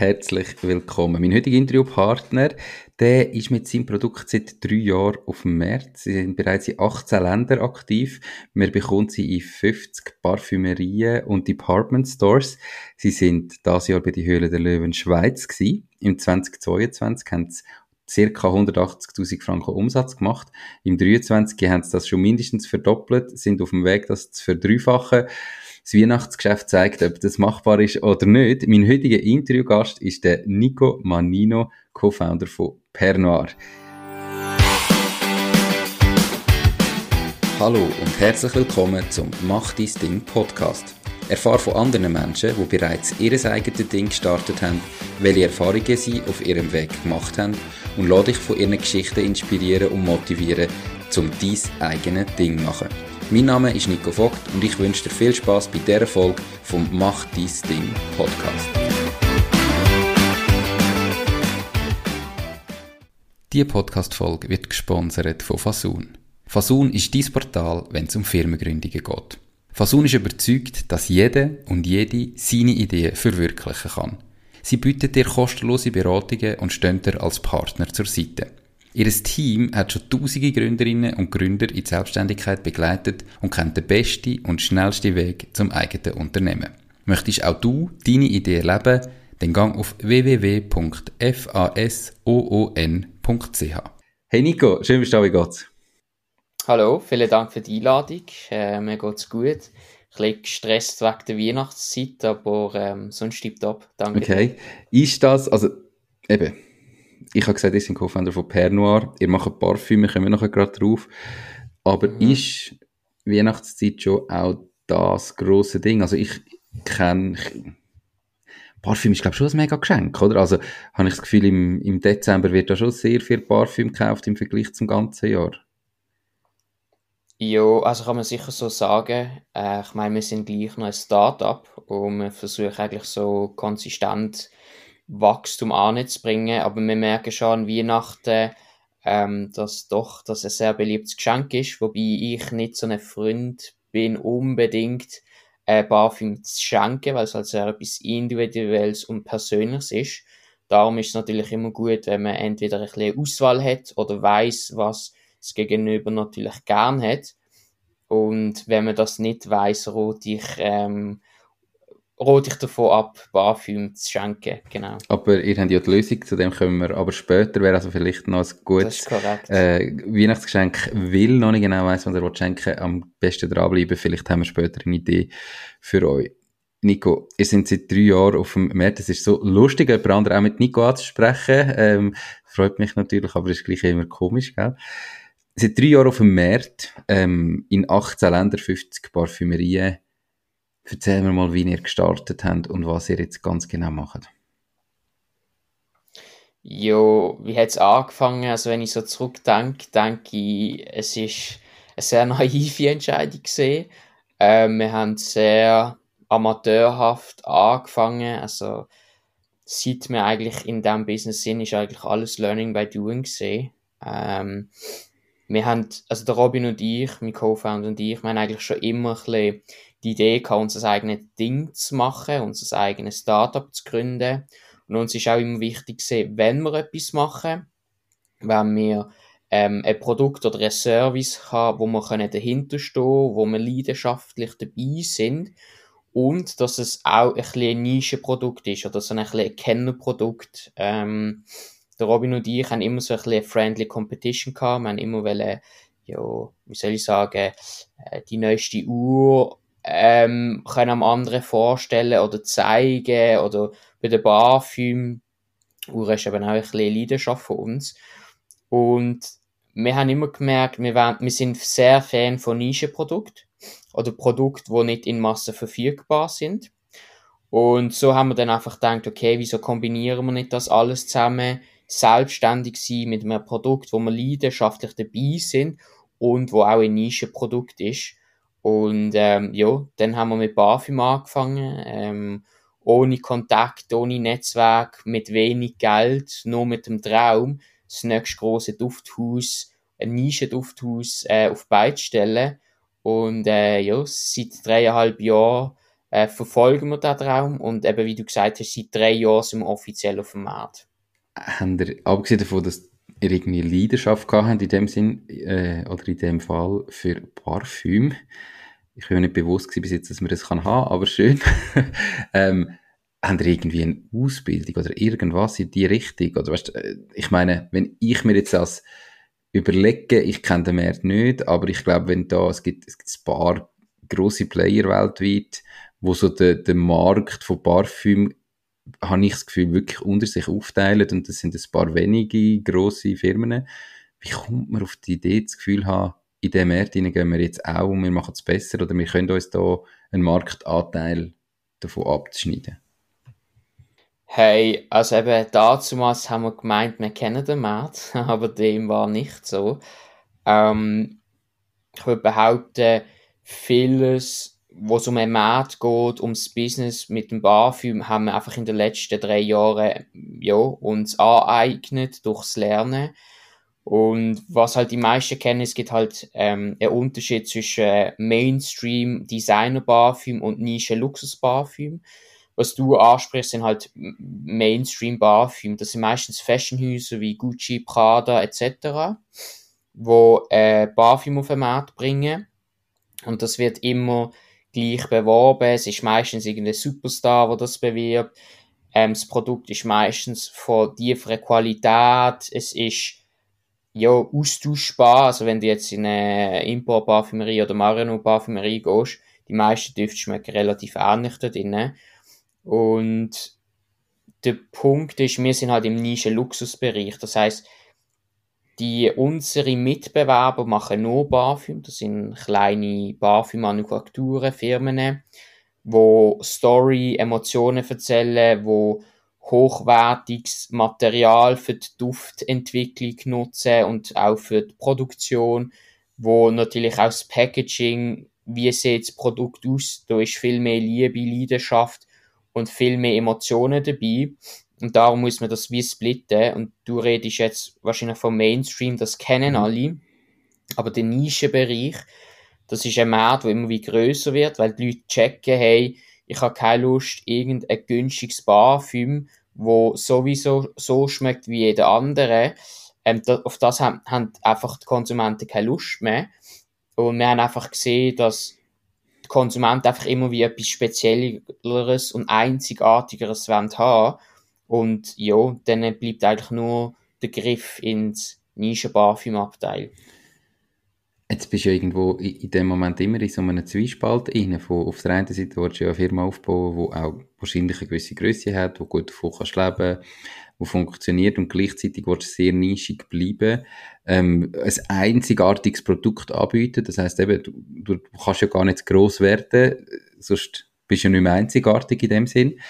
herzlich willkommen. Mein heutiger Interviewpartner, der ist mit seinem Produkt seit drei Jahren auf dem Markt. Sie sind bereits in 18 Ländern aktiv. Man bekommt sie in 50 Parfümerien und Department Stores. Sie sind das Jahr bei die Höhle der Löwen Schweiz gewesen. Im 2022 haben sie circa 180.000 Franken Umsatz gemacht. Im 23 haben sie das schon mindestens verdoppelt, sind auf dem Weg, das zu verdreifachen. Das Weihnachtsgeschäft zeigt, ob das machbar ist oder nicht. Mein heutiger Interviewgast ist der Nico Manino, Co-Founder von Pernoir. Hallo und herzlich willkommen zum Mach dein Ding Podcast. Erfahre von anderen Menschen, die bereits ihr eigenes Ding gestartet haben, welche Erfahrungen sie auf ihrem Weg gemacht haben und lade dich von ihren Geschichten inspirieren und motivieren, um dein eigenes Ding zu machen. Mein Name ist Nico Vogt und ich wünsche dir viel Spaß bei dieser Folge vom Mach dein Ding Podcast. Diese Podcast-Folge wird gesponsert von Fasun. Fasun ist dein Portal, wenn es um Firmengründungen geht. Fasun ist überzeugt, dass jeder und jede seine Ideen verwirklichen kann. Sie bietet dir kostenlose Beratungen und stehen dir als Partner zur Seite. Ihr Team hat schon tausende Gründerinnen und Gründer in die Selbstständigkeit begleitet und kennt den besten und schnellsten Weg zum eigenen Unternehmen. Möchtest auch du deine Idee erleben? Dann gang auf www.fasoon.ch. Hey Nico, schön bist du da, wie geht's? Hallo, vielen Dank für die Einladung. Äh, mir geht's gut. Ein bisschen gestresst wegen der Weihnachtszeit, aber ähm, sonst ab. Danke. Okay. Ist das, also eben, ich habe gesagt, ich bin Co-Founder von Pernoir. Ihr macht Parfüm, wir kommen nachher gerade drauf. Aber mhm. ist Weihnachtszeit schon auch das große Ding? Also ich kenne... Parfüm ist, glaube ich, schon ein mega Geschenk, oder? Also habe ich das Gefühl, im, im Dezember wird da schon sehr viel Parfüm gekauft im Vergleich zum ganzen Jahr. Ja, also kann man sicher so sagen. Äh, ich meine, wir sind gleich noch ein Start-up und wir versuchen eigentlich so konsistent Wachstum anzubringen. Aber wir merken schon an Weihnachten, ähm, dass doch das ein sehr beliebtes Geschenk ist, wobei ich nicht so ein Freund bin, unbedingt äh, Parfüm zu schenken, weil es halt sehr etwas Individuelles und Persönliches ist. Darum ist es natürlich immer gut, wenn man entweder ein bisschen Auswahl hat oder weiß, was das Gegenüber natürlich gern hat. Und wenn man das nicht weiß, rot ich ähm, rate ich davon ab, Parfüm zu schenken, genau. Aber ihr habt ja die Lösung, zu dem kommen wir aber später, wäre also vielleicht noch ein gutes äh, Weihnachtsgeschenk, will noch nicht genau weiss, was er schenken. Am besten dranbleiben, vielleicht haben wir später eine Idee für euch. Nico, ihr seid seit drei Jahren auf dem Markt, es ist so lustig, jemand anderen auch mit Nico anzusprechen, ähm, freut mich natürlich, aber ist gleich immer komisch, gell? Seit drei Jahren auf dem Markt, ähm, in 18 Ländern, 50 Parfümerien, Erzähl mir mal, wie ihr gestartet habt und was ihr jetzt ganz genau macht. Jo, wie hat es angefangen? Also wenn ich so zurückdenke, denke ich, es ist eine sehr naive Entscheidung gesehen. Ähm, wir haben sehr amateurhaft angefangen. Also seit wir eigentlich in diesem Business sind, ist eigentlich alles Learning by Doing. Ähm, wir haben, also der Robin und ich, mein Co-Founder und ich, wir haben eigentlich schon immer ein bisschen die Idee gehabt, unser eigenes Ding zu machen, unser eigenes Startup zu gründen. Und uns ist auch immer wichtig gesehen, wenn wir etwas machen, wenn wir ähm, ein Produkt oder ein Service haben, wo wir können dahinter stehen, wo wir leidenschaftlich dabei sind und dass es auch ein bisschen ein Nischenprodukt ist oder so ein bisschen ein Kennerprodukt. Ähm, der Robin und ich haben immer so ein bisschen eine friendly Competition gehabt. Wir haben immer wollen, ja, wie soll ich sagen, äh, die neueste Uhr ähm, können am anderen vorstellen oder zeigen oder bei der Parfüm Uhr ist eben auch ein bisschen Leidenschaft von uns und wir haben immer gemerkt, wir, wollen, wir sind sehr Fan von Nischenprodukten oder Produkten, die nicht in Masse verfügbar sind. Und so haben wir dann einfach gedacht, okay, wieso kombinieren wir nicht das alles zusammen, selbstständig sein mit einem Produkt, wo wir leidenschaftlich dabei sind und wo auch ein Nischenprodukt ist. Und ähm, ja, dann haben wir mit Parfüm angefangen, ähm, ohne Kontakt, ohne Netzwerk, mit wenig Geld, nur mit dem Traum, das nächste große Dufthaus, ein Nischendufthaus äh, auf beide stellen. Und äh, ja, seit dreieinhalb Jahren äh, verfolgen wir den Traum und eben, wie du gesagt hast, seit drei Jahren sind wir offiziell auf dem Markt. Haben ihr, abgesehen davon, dass ihr irgendwie Leidenschaft gehabt habt in dem Sinn, äh, oder in dem Fall für Parfüm, ich bin mir nicht bewusst gewesen bis jetzt, dass man das kann haben, aber schön, ähm, haben ihr irgendwie eine Ausbildung oder irgendwas in die Richtung? Oder weißt, äh, ich meine, wenn ich mir jetzt das überlege, ich kenne den Markt nicht, aber ich glaube, wenn da, es gibt, es gibt ein paar grosse Player weltweit, wo so den, den Markt von Parfüm, habe ich das Gefühl, wirklich unter sich aufteilen und das sind ein paar wenige grosse Firmen. Wie kommt man auf die Idee, das Gefühl haben, in diesem Markt gehen wir jetzt auch und wir machen es besser oder wir können uns da einen Marktanteil davon abschneiden? Hey, also eben damals haben wir gemeint, wir kennen den Markt, aber dem war nicht so. Ähm, ich würde behaupten, vieles wo es um einen Markt geht, ums Business mit dem BAFÜ, haben wir einfach in den letzten drei Jahren ja, uns aneignet durchs Lernen. Und was halt die meisten kennen, es gibt halt ähm, einen Unterschied zwischen Mainstream Designer Parfüm und Nische Luxus Parfüm. Was du ansprichst, sind halt Mainstream Parfüm. Das sind meistens Fashionhäuser wie Gucci, Prada etc., wo äh, Parfüm auf den Markt bringen. Und das wird immer gleich beworben. Es ist meistens irgendein Superstar, der das bewirbt. Ähm, das Produkt ist meistens von tieferer Qualität. Es ist ja austauschbar. Also wenn du jetzt in eine Import-Parfümerie oder Marino-Parfümerie gehst, die meisten Düfte schmecken relativ ähnlich da drin. Und der Punkt ist, wir sind halt im Nischen-Luxusbereich. Das heißt, die, unsere Mitbewerber machen nur Parfüm. Das sind kleine Parfümmanufakturen, Firmen, wo Story, Emotionen erzählen, wo hochwertiges Material für die Duftentwicklung nutzen und auch für die Produktion, wo natürlich auch das Packaging, wie sieht das Produkt aus, da ist viel mehr Liebe, Leidenschaft und viel mehr Emotionen dabei. Und darum muss man das wie splitten. Und du redest jetzt wahrscheinlich vom Mainstream, das kennen mhm. alle. Aber der Nischenbereich, das ist ein Markt, der immer wie größer wird, weil die Leute checken, hey, ich habe keine Lust, irgendein günstiges Parfüm, wo sowieso so schmeckt wie jeder andere. Ähm, da, auf das haben, haben einfach die Konsumenten keine Lust mehr. Und wir haben einfach gesehen, dass die Konsumenten einfach immer wie etwas Spezielleres und Einzigartigeres wollen haben. Und ja, dann bleibt eigentlich nur der Griff ins Nischen-Parfüm-Abteil. Jetzt bist du ja irgendwo in dem Moment immer in so einem Zwiespalt. Von, auf der einen Seite willst du ja eine Firma aufbauen, die auch wahrscheinlich eine gewisse Größe hat, die gut davon kannst leben die funktioniert und gleichzeitig willst du sehr nischig bleiben, ähm, ein einzigartiges Produkt anbieten. Das heißt eben, du, du kannst ja gar nicht gross werden, sonst bist du ja nicht mehr einzigartig in dem Sinn.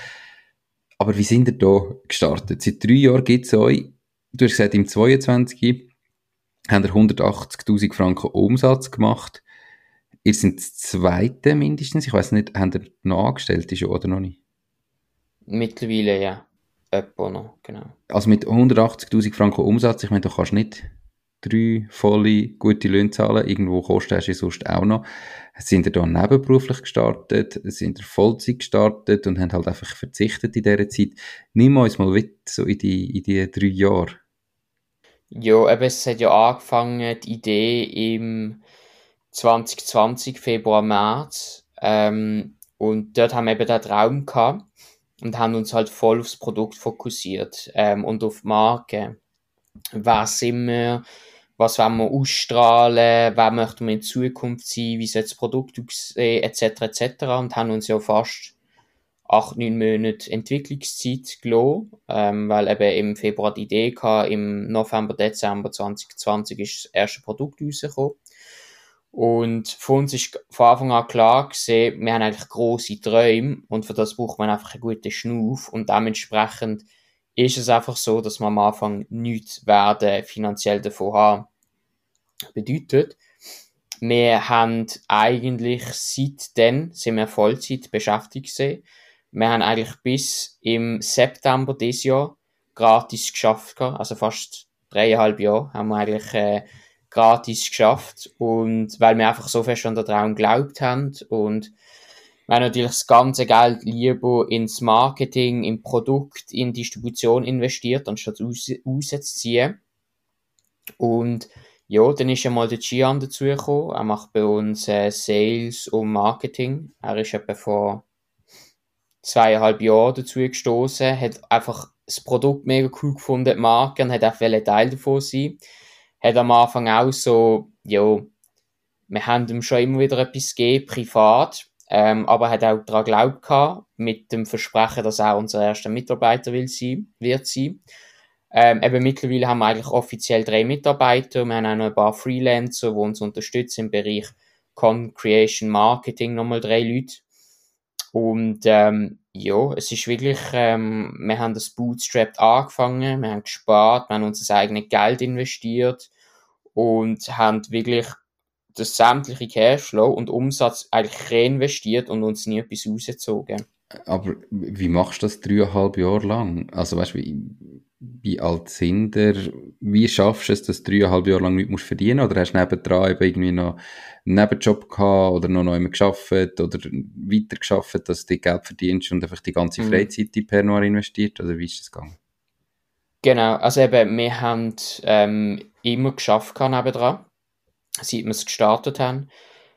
Aber wie sind ihr da gestartet? Seit drei Jahren gibt es euch. Du hast gesagt, im 22 habt ihr 180.000 Franken Umsatz gemacht. Ihr seid das zweite mindestens. Ich weiß nicht, habt ihr noch Angestellte schon oder noch nicht? Mittlerweile ja. Etwa noch, genau. Also mit 180.000 Franken Umsatz, ich meine, du kannst nicht drei volle gute Löhne zahlen. Irgendwo kostet du sonst auch noch. Sind ihr da nebenberuflich gestartet? Sind ihr Vollzeit gestartet und haben halt einfach verzichtet in dieser Zeit? Nimm uns mal mit so in die, in die drei Jahre. Ja, eben, es hat ja angefangen, die Idee im 2020, Februar, März. Ähm, und dort haben wir eben den Traum gehabt und haben uns halt voll aufs Produkt fokussiert ähm, und auf die Marke. Wer sind wir? Was wollen wir ausstrahlen, wer möchten wir in Zukunft sein, wie soll das Produkt aussehen, etc., etc. Und haben uns ja fast acht, neun Monate Entwicklungszeit gelassen, ähm, weil eben im Februar die Idee hatte, im November, Dezember 2020 ist das erste Produkt rausgekommen. Und für uns ist von Anfang an klar gesehen, wir haben eigentlich grosse Träume und für das braucht man einfach einen guten Schnuff und dementsprechend ist es einfach so, dass wir am Anfang nichts werden finanziell davon haben. Bedeutet, wir haben eigentlich seitdem, sind wir Vollzeit beschäftigt gewesen. Wir haben eigentlich bis im September dieses Jahr gratis geschafft, also fast dreieinhalb Jahre haben wir eigentlich äh, gratis geschafft und weil wir einfach so fest an den Traum geglaubt haben und haben natürlich das ganze Geld lieber ins Marketing, im Produkt, in Distribution investiert, anstatt raus, rauszuziehen. Und ja, dann ist einmal der Gian dazugekommen. Er macht bei uns äh, Sales und Marketing. Er ist etwa vor zweieinhalb Jahren dazu gestoßen, hat einfach das Produkt mega cool gefunden, die Marke, und hat auch Teil davon sein. Hat am Anfang auch so, ja, wir haben ihm schon immer wieder etwas gegeben, privat, ähm, aber hat auch daran geglaubt mit dem Versprechen, dass er unser erster Mitarbeiter will sein, wird sein. Ähm, eben mittlerweile haben wir eigentlich offiziell drei Mitarbeiter. Wir haben auch noch ein paar Freelancer, die uns unterstützen im Bereich Con Creation Marketing, nochmal drei Leute. Und ähm, ja, es ist wirklich, ähm, wir haben das Bootstrapped angefangen, wir haben gespart, wir haben unser eigenes Geld investiert und haben wirklich das sämtliche Cashflow und Umsatz eigentlich reinvestiert und uns nie etwas rausgezogen. Aber wie machst du das dreieinhalb Jahre lang? Also weißt du, wie, wie alt sind ihr? Wie schaffst du es, dass du dreieinhalb Jahre lang nichts verdienen musst? Oder hast du nebendran eben irgendwie noch einen Nebenjob gehabt oder noch neu geschafft oder weiter geschafft, dass du Geld verdienst und einfach die ganze mhm. Freizeit in Pernod investiert? Oder wie ist das gegangen? Genau, also eben, wir haben ähm, immer geschafft nebendran seit wir es gestartet haben.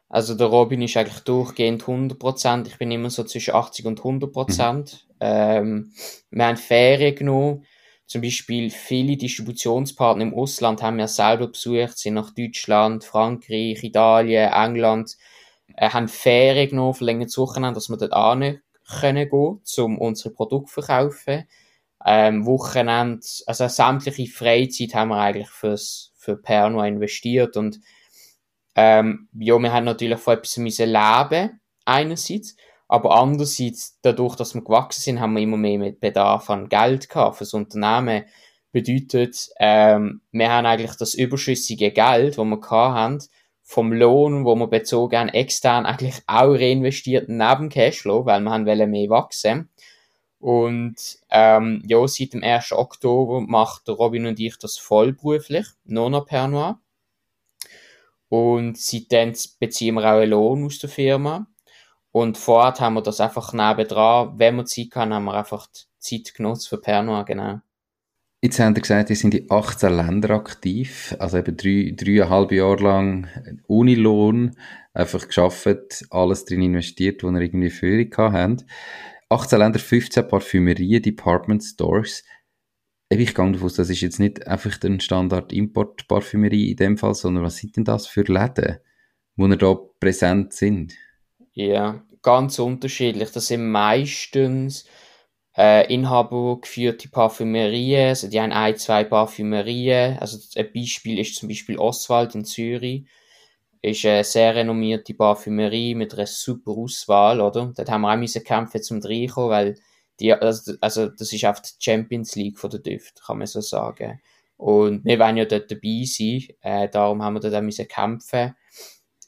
Also der Robin ist eigentlich durchgehend 100%. Ich bin immer so zwischen 80 und 100%. Mhm. Ähm, wir haben Ferien genommen. Zum Beispiel viele Distributionspartner im Ausland haben wir selber besucht, sind nach Deutschland, Frankreich, Italien, England, äh, haben Ferien genommen, verlängert Wochenende, dass wir dort an können gehen, um unsere Produkte zu verkaufen. Ähm, Wochenende, also sämtliche Freizeit haben wir eigentlich fürs, für Pernod investiert und ähm, ja, wir haben natürlich von etwas müssen leben, einerseits, aber andererseits, dadurch, dass wir gewachsen sind, haben wir immer mehr mit Bedarf an Geld gehabt fürs Unternehmen. Bedeutet, ähm, wir haben eigentlich das überschüssige Geld, das wir gehabt haben, vom Lohn, wo wir bezogen haben, extern eigentlich auch reinvestiert neben Cashflow, weil wir haben mehr wachsen. Und ähm, ja, seit dem 1. Oktober macht Robin und ich das vollberuflich, nur noch per Noir. Und seitdem beziehen wir auch einen Lohn aus der Firma. Und vorher haben wir das einfach nebendran. Wenn wir Zeit haben, haben wir einfach die Zeit genutzt für Pernod, genau. Jetzt haben Sie gesagt, ihr sind in 18 Ländern aktiv, also eben drei, dreieinhalb Jahre lang Unilohn, einfach geschafft, alles drin investiert, wo ihr irgendwie Führung habt. 18 Länder, 15 Parfümerien, Department Stores ich gehe davon aus, das ist jetzt nicht einfach ein Standard-Import-Parfümerie in dem Fall, sondern was sind denn das für Läden, wo da präsent sind? Ja, ganz unterschiedlich. Das sind meistens äh, inhabergeführte Parfümerien, also die haben ein, zwei Parfümerien. Also ein Beispiel ist zum Beispiel Oswald in Zürich. Ist eine sehr renommierte Parfümerie mit einer super Auswahl, oder? Dort haben wir auch müssen kämpfen zum reinkommen, weil die, also, also das ist auf die Champions League von der Düft, kann man so sagen. Und wir wollen ja dort dabei sein, äh, darum haben wir dort auch müssen kämpfen.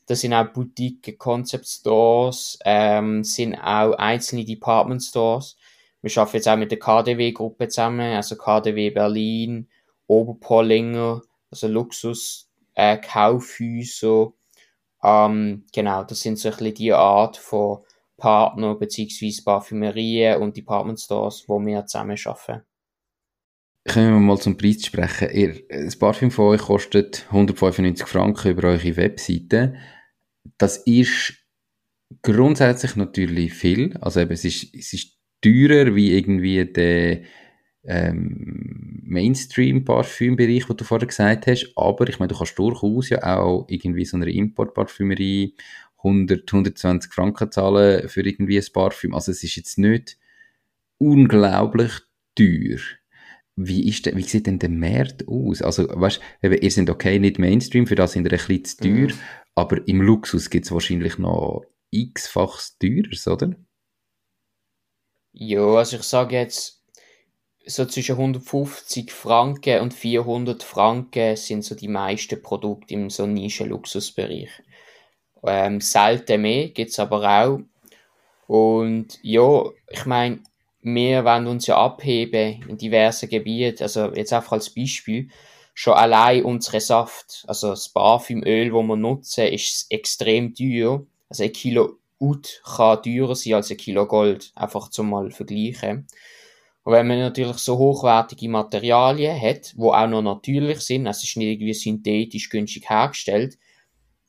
Das sind auch Boutique, Concept Stores, ähm, sind auch einzelne Department Stores. Wir arbeiten jetzt auch mit der KDW-Gruppe zusammen, also KDW Berlin, Oberpollinger, also Luxus, äh. Ähm, genau, das sind so ein bisschen die Art von Partner bzw. Parfümerien und Department Stores, wo wir zusammen arbeiten. Kommen wir mal zum Preis sprechen. Ihr, das Parfüm von euch kostet 195 Franken über eure Webseite. Das ist grundsätzlich natürlich viel. Also eben, es ist, es ist teurer wie irgendwie der ähm, Mainstream-Parfümbereich, den du vorher gesagt hast. Aber ich meine, du kannst durchaus ja auch irgendwie so eine Import-Parfümerie 100, 120 Franken zahlen für irgendwie ein Parfüm. Also es ist jetzt nicht unglaublich teuer. Wie, ist denn, wie sieht denn der Markt aus? Also, weißt du, ihr seid okay, nicht Mainstream, für das sind ihr ein bisschen zu teuer, mhm. aber im Luxus gibt es wahrscheinlich noch x-fachs teurer, oder? Ja, also ich sage jetzt, so zwischen 150 Franken und 400 Franken sind so die meisten Produkte im so Nischen-Luxusbereich. Ähm, selten mehr, gibt es aber auch. Und ja, ich meine, wir wollen uns ja abheben in diversen Gebieten. Also jetzt einfach als Beispiel, schon allein unsere Saft, also das Parfümöl, das wir nutzen, ist extrem teuer. Also ein Kilo Ut kann teurer sein als ein Kilo Gold, einfach zum mal vergleichen. Und wenn man natürlich so hochwertige Materialien hat, wo auch noch natürlich sind, also es ist nicht irgendwie synthetisch günstig hergestellt,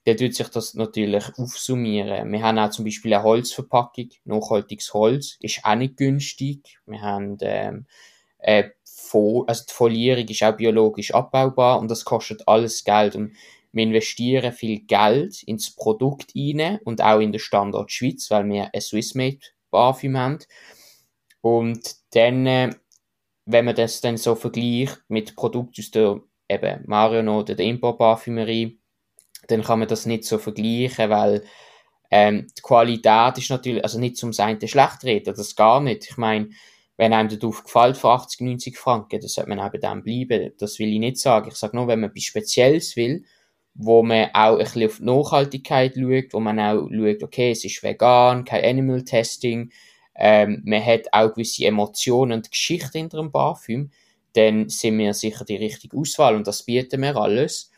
dann tut sich das natürlich aufsummieren. Wir haben auch zum Beispiel eine Holzverpackung, nachhaltiges Holz, ist auch nicht günstig. Wir haben ähm, äh, also die Folierung ist auch biologisch abbaubar und das kostet alles Geld. Und wir investieren viel Geld ins Produkt rein und auch in den Standort Schweiz, weil wir ein Swissmade Parfüm haben. Und dann, äh, wenn man das dann so vergleicht mit Produkten aus der eben Marionot oder der Import-Parfümerie, dann kann man das nicht so vergleichen, weil ähm, die Qualität ist natürlich, also nicht zum einen schlecht reden, das gar nicht. Ich meine, wenn einem der Duft gefällt für 80, 90 Franken, dann sollte man bei dem bleiben. Das will ich nicht sagen. Ich sage nur, wenn man etwas Spezielles will, wo man auch ein bisschen auf die Nachhaltigkeit schaut, wo man auch schaut, okay, es ist vegan, kein Animal Testing, ähm, man hat auch gewisse Emotionen und Geschichte hinter dem Parfüm, dann sind wir sicher die richtige Auswahl und das bieten wir alles.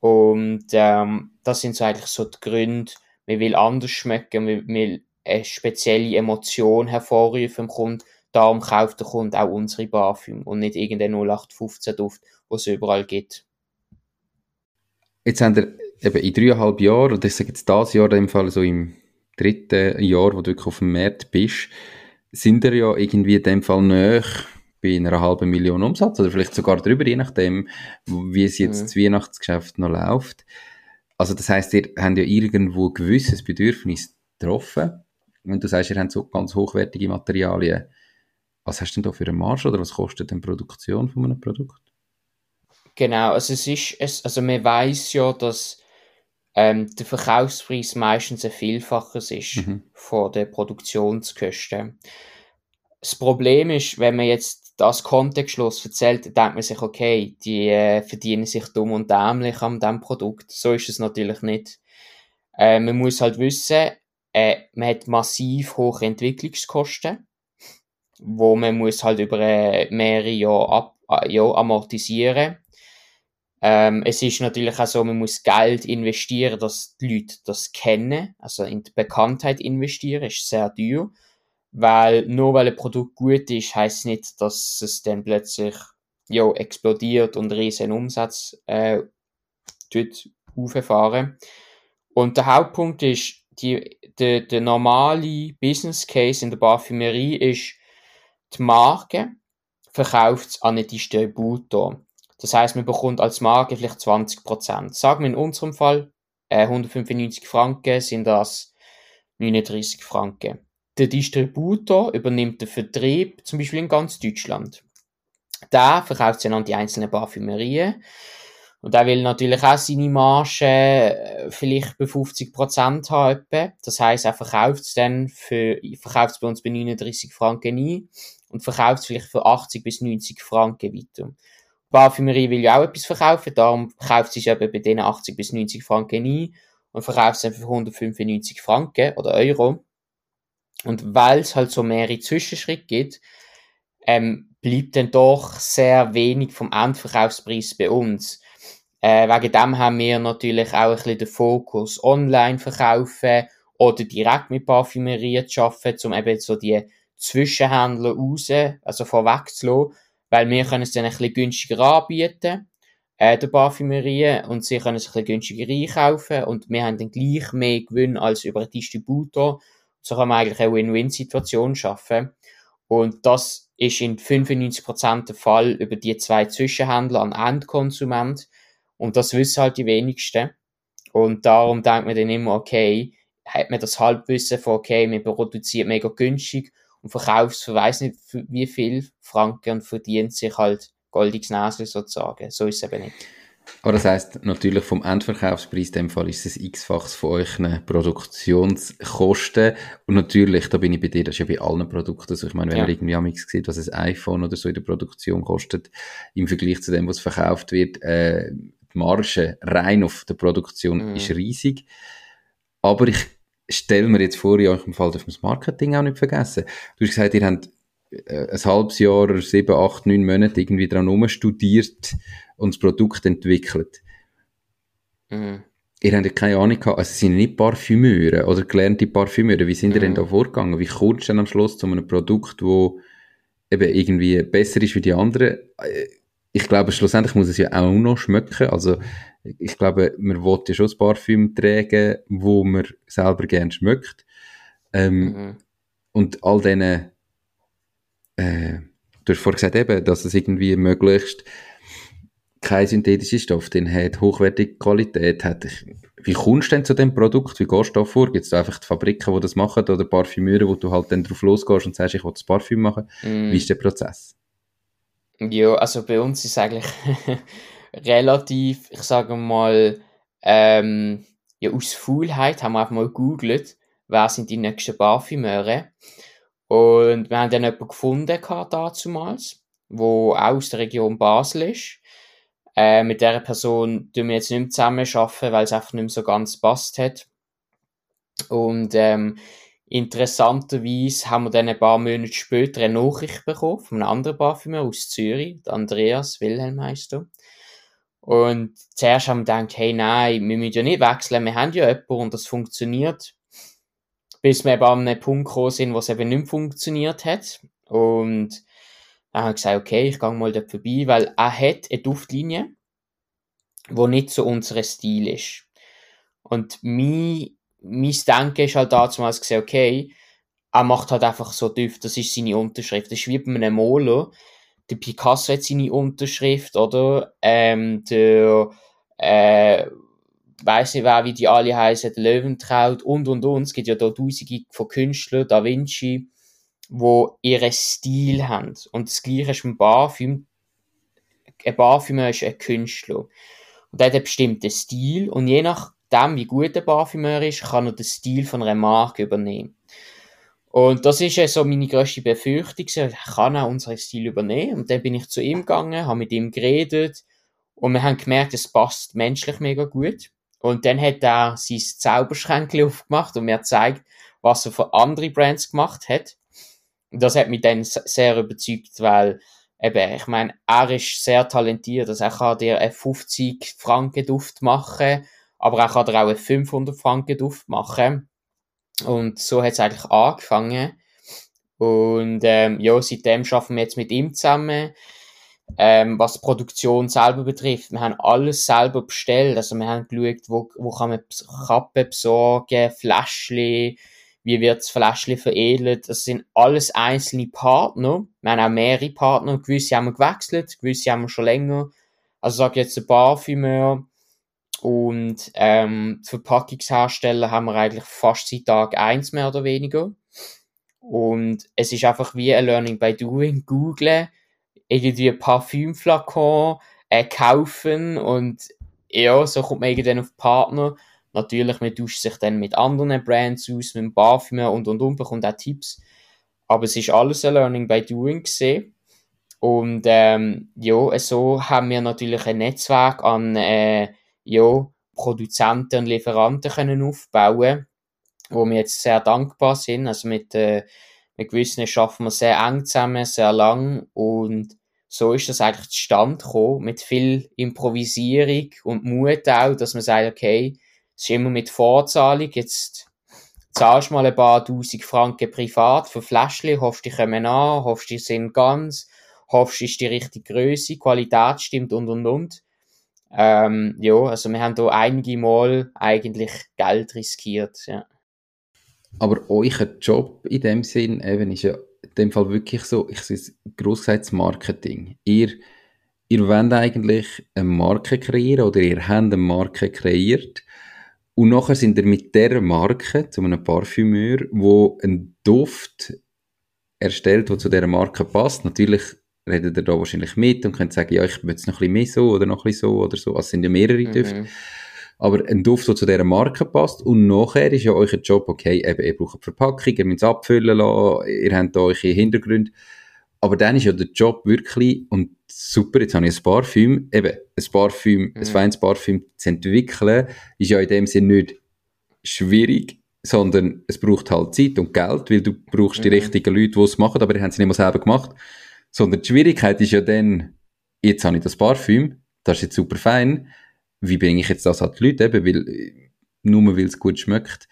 Und ähm, das sind so eigentlich so die Gründe, man will anders schmecken, man will eine spezielle Emotion hervorrufen im Kunden, darum kauft der Kunde auch unsere Parfüm und nicht irgendeinen 0815 Duft, wo es überall gibt. Jetzt haben wir eben in dreieinhalb Jahren, und ich sage jetzt das Jahr in dem Fall so im dritten Jahr, wo du wirklich auf dem Markt bist, sind wir ja irgendwie in dem Fall näher bei einer halben Million Umsatz oder vielleicht sogar drüber, je nachdem, wie es jetzt mhm. das Weihnachtsgeschäft noch läuft. Also das heißt, ihr habt ja irgendwo ein gewisses Bedürfnis getroffen. Wenn du sagst, ihr habt so ganz hochwertige Materialien, was hast du denn da für eine Marge oder was kostet denn die Produktion von einem Produkt? Genau, also es ist, es, also man weiß ja, dass ähm, der Verkaufspreis meistens ein Vielfaches ist mhm. von den Produktionskosten. Das Problem ist, wenn man jetzt das Kontextschluss erzählt, denkt man sich, okay, die äh, verdienen sich dumm und dämlich an diesem Produkt. So ist es natürlich nicht. Äh, man muss halt wissen, äh, man hat massiv hohe Entwicklungskosten, wo man muss halt über äh, mehrere Jahre ab, äh, ja, amortisieren. Ähm, es ist natürlich auch so, man muss Geld investieren, dass die Leute das kennen, also in die Bekanntheit investieren, ist sehr teuer. Weil nur weil ein Produkt gut ist, heißt nicht, dass es dann plötzlich jo, explodiert und riesen Umsatz äh, auffahren. Und der Hauptpunkt ist, die, der, der normale Business Case in der Parfümerie ist, die Marke verkauft es an einen Distributor. Das heißt, man bekommt als Marke vielleicht 20%. Sagen wir in unserem Fall, äh, 195 Franken sind das 39 Franken. Der Distributor übernimmt den Vertrieb, zum Beispiel in ganz Deutschland. Der verkauft sie an die einzelnen Parfümerien. Und er will natürlich auch seine Marge äh, vielleicht bei 50% haben. Das heißt, er verkauft es dann für, verkauft es bei uns bei 39 Franken ein und verkauft es vielleicht für 80 bis 90 Franken weiter. Die Parfümerie will ja auch etwas verkaufen, darum kauft sie es eben bei denen 80 bis 90 Franken ein und verkauft es dann für 195 Franken oder Euro. Und weil es halt so mehrere Zwischenschritte gibt, ähm, bleibt dann doch sehr wenig vom Endverkaufspreis bei uns. Äh, wegen dem haben wir natürlich auch ein bisschen den Fokus online verkaufen oder direkt mit Parfümerie zu arbeiten, um eben so die Zwischenhändler raus, also vorweg zu lassen, weil wir können es dann ein bisschen günstiger anbieten, äh, der Parfümerie, und sie können es ein bisschen günstiger einkaufen. Und wir haben dann gleich mehr Gewinn als über einen Distributor so kann man eigentlich eine Win-Win-Situation schaffen. Und das ist in 95% der Fall über die zwei Zwischenhändler an Endkonsument. Und das wissen halt die wenigsten. Und darum denkt man dann immer, okay, hat man das Halbwissen von, okay, man produziert mega günstig und verkauft es für weiss nicht wie viel Franken und verdient sich halt goldiges Näschen sozusagen. So ist es eben nicht. Aber das heißt natürlich vom Endverkaufspreis in dem Fall ist es x-faches von euren Produktionskosten. Und natürlich, da bin ich bei dir, das ist ja bei allen Produkten so. Ich meine, wenn ja. man irgendwie am X sieht, was ein iPhone oder so in der Produktion kostet, im Vergleich zu dem, was verkauft wird, äh, die Marge rein auf der Produktion mhm. ist riesig. Aber ich stelle mir jetzt vor, in eurem Fall dürfen wir das Marketing auch nicht vergessen. Du hast gesagt, ihr habt ein halbes Jahr, sieben, acht, neun Monate irgendwie dran studiert und das Produkt entwickelt. Mhm. ihr habt ja keine Ahnung gehabt, also sind nicht Parfümeure oder gelernte Parfümeure, wie sind ihr denn da vorgegangen? Wie kommst du denn am Schluss zu einem Produkt, wo eben irgendwie besser ist wie die anderen? Äh, ich glaube, schlussendlich muss es ja auch noch schmecken, also ich glaube, man will ja schon ein Parfüm tragen, wo man selber gerne schmeckt. Ähm, mhm. Und all diesen, äh, du hast vorhin gesagt eben, dass es irgendwie möglichst kein synthetischer Stoff drin hat, hochwertige Qualität hat. Wie kommst du denn zu dem Produkt? Wie gehst du da vor? Gibt es da einfach die Fabriken, die das machen oder Parfümeure, wo du halt dann drauf losgehst und sagst, ich will das Parfüm machen? Mm. Wie ist der Prozess? Ja, also bei uns ist es eigentlich relativ, ich sage mal, ähm, ja, aus Faulheit haben wir einfach mal gegoogelt, wer sind die nächsten Parfümeure. Und wir haben dann jemanden gefunden damals, wo auch aus der Region Basel ist. Äh, mit der Person tun wir jetzt nicht mehr zusammen arbeiten, weil es einfach nicht mehr so ganz passt hat. Und ähm, interessanterweise haben wir dann ein paar Monate später eine Nachricht bekommen von einem anderen Parfümer aus Zürich, Andreas Wilhelm heisst er. Und zuerst haben wir gedacht, hey, nein, wir müssen ja nicht wechseln, wir haben ja jemanden und das funktioniert. Bis wir eben an einen Punkt gekommen sind, wo es eben nicht funktioniert hat. Und dann habe ich gesagt, okay, ich gehe mal dort vorbei, weil er hat eine Duftlinie, die nicht so unser Stil ist. Und mein, mein Denken ist halt damals gesehen, okay, er macht halt einfach so Düfte, das ist seine Unterschrift. Das ist wie bei einem Maler. Der Picasso hat seine Unterschrift, oder? Ähm, der, äh, weiss nicht wer, wie die alle heißen, Löwentraut und und und. Es gibt ja da tausende von Künstlern, Da Vinci, wo ihren Stil haben. Und das Gleiche ist beim Parfüm. Ein Parfümer ist ein Künstler. Und der hat einen bestimmten Stil. Und je nachdem, wie gut der Parfümer ist, kann er den Stil von einer Marke übernehmen. Und das ist ja so meine grösste Befürchtung. Ich kann auch unseren Stil übernehmen. Und dann bin ich zu ihm gegangen, habe mit ihm geredet. Und wir haben gemerkt, es passt menschlich mega gut. Und dann hat er sein Zauberschränkchen aufgemacht und mir gezeigt, was er für andere Brands gemacht hat. Und das hat mich dann sehr überzeugt, weil eben, ich meine, er ist sehr talentiert, also er kann dir einen 50 Franken Duft machen, aber er kann dir auch einen 500 Franken Duft machen. Und so hat es eigentlich angefangen. Und ähm, ja, seitdem schaffen wir jetzt mit ihm zusammen. Ähm, was Produktion selber betrifft, wir haben alles selber bestellt. Also wir haben geschaut, wo, wo kann man Kappen besorgen, Fläschchen, wie wird das Fläschchen veredelt. Das sind alles einzelne Partner. Wir haben auch mehrere Partner. Gewisse haben wir gewechselt, gewisse haben wir schon länger. Also sag jetzt ein Parfümeur und ähm, die Verpackungshersteller haben wir eigentlich fast seit Tag eins mehr oder weniger. Und es ist einfach wie ein Learning by Doing. Googlen, irgendwie Parfümflakon äh, kaufen und ja, so kommt man irgendwann auf Partner. Natürlich, man tauscht sich dann mit anderen Brands aus, mit Parfüm und und und, bekommt auch Tipps. Aber es ist alles ein Learning by Doing gesehen. Und ähm, ja, so haben wir natürlich ein Netzwerk an äh, ja, Produzenten und Lieferanten können aufbauen, wo wir jetzt sehr dankbar sind. Also mit, äh, mit gewissen schaffen wir sehr eng zusammen, sehr lang und so ist das eigentlich zustande gekommen, mit viel Improvisierung und Mut auch, dass man sagt, okay, es ist immer mit Vorzahlung. Jetzt zahlst du mal ein paar tausend Franken privat für Fläschchen, hoffst, die kommen an, hoffst, die sind ganz, hoffst, ist die richtige Größe, Qualität stimmt und und und. Ähm, ja, also wir haben da einige Mal eigentlich Geld riskiert, ja. Aber euer Job in dem Sinn eben ist ja dem Fall wirklich so, ich sehe es gross gesagt, das Marketing. Ihr, ihr wollt eigentlich eine Marke kreieren oder ihr habt eine Marke kreiert und nachher sind wir mit der Marke zu einem Parfümeur, wo ein Duft erstellt, der zu dieser Marke passt. Natürlich redet er da wahrscheinlich mit und könnte sagen, ja, ich will es noch ein bisschen mehr so oder noch ein bisschen so oder so. Also es sind ja mehrere mhm. Düfte. Aber ein Duft, der zu dieser Marke passt. Und nachher ist ja euer Job, okay, eben, ihr braucht Verpackung, ihr müsst es abfüllen lassen, ihr habt da eure Hintergründe. Aber dann ist ja der Job wirklich, und super, jetzt habe ich ein Parfüm, eben, ein Parfüm, mhm. ein feines Parfüm zu entwickeln, ist ja in dem Sinne nicht schwierig, sondern es braucht halt Zeit und Geld, weil du brauchst mhm. die richtigen Leute, die es machen, aber die haben es nicht mal selber gemacht. Sondern die Schwierigkeit ist ja dann, jetzt habe ich das Parfüm, das ist jetzt super fein, wie bringe ich jetzt das an die Leute, eben, weil, nur weil es gut schmeckt,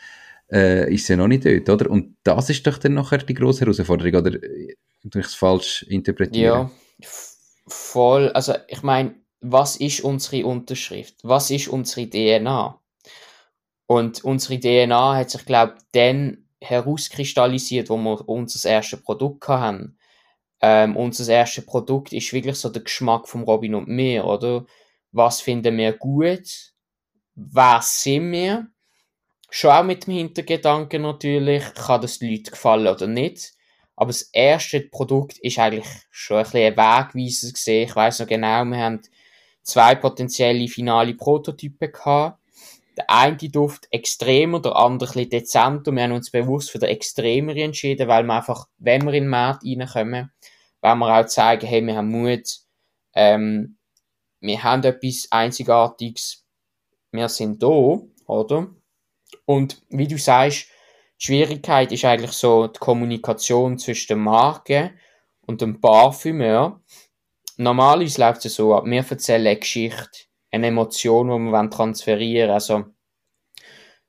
äh, ist sie noch nicht dort, oder? Und das ist doch dann nachher die grosse Herausforderung, oder durch es falsch interpretieren? Ja, voll. Also ich meine, was ist unsere Unterschrift? Was ist unsere DNA? Und unsere DNA hat sich, glaube ich, dann herauskristallisiert, wo wir unser erstes Produkt haben. Ähm, unser erstes Produkt ist wirklich so der Geschmack von Robin und mir, oder? Was finden wir gut? Was sind wir? Schon auch mit dem Hintergedanken natürlich, kann das den Leuten gefallen oder nicht. Aber das erste Produkt ist eigentlich schon ein bisschen ein Wegweiser gesehen. Ich weiß noch genau, wir haben zwei potenzielle finale Prototypen gehabt. Der eine Duft extremer, der andere ein bisschen dezenter. Wir haben uns bewusst für den extremeren entschieden, weil wir einfach, wenn wir in den Markt reinkommen, wollen wir auch zeigen, hey, wir haben Mut, ähm, wir haben etwas Einzigartiges, wir sind da, oder? Und wie du sagst, die Schwierigkeit ist eigentlich so die Kommunikation zwischen der Marke und dem Parfümeur. Normalerweise läuft es so ab, wir erzählen eine Geschichte, eine Emotion, die wir transferieren wollen. Also,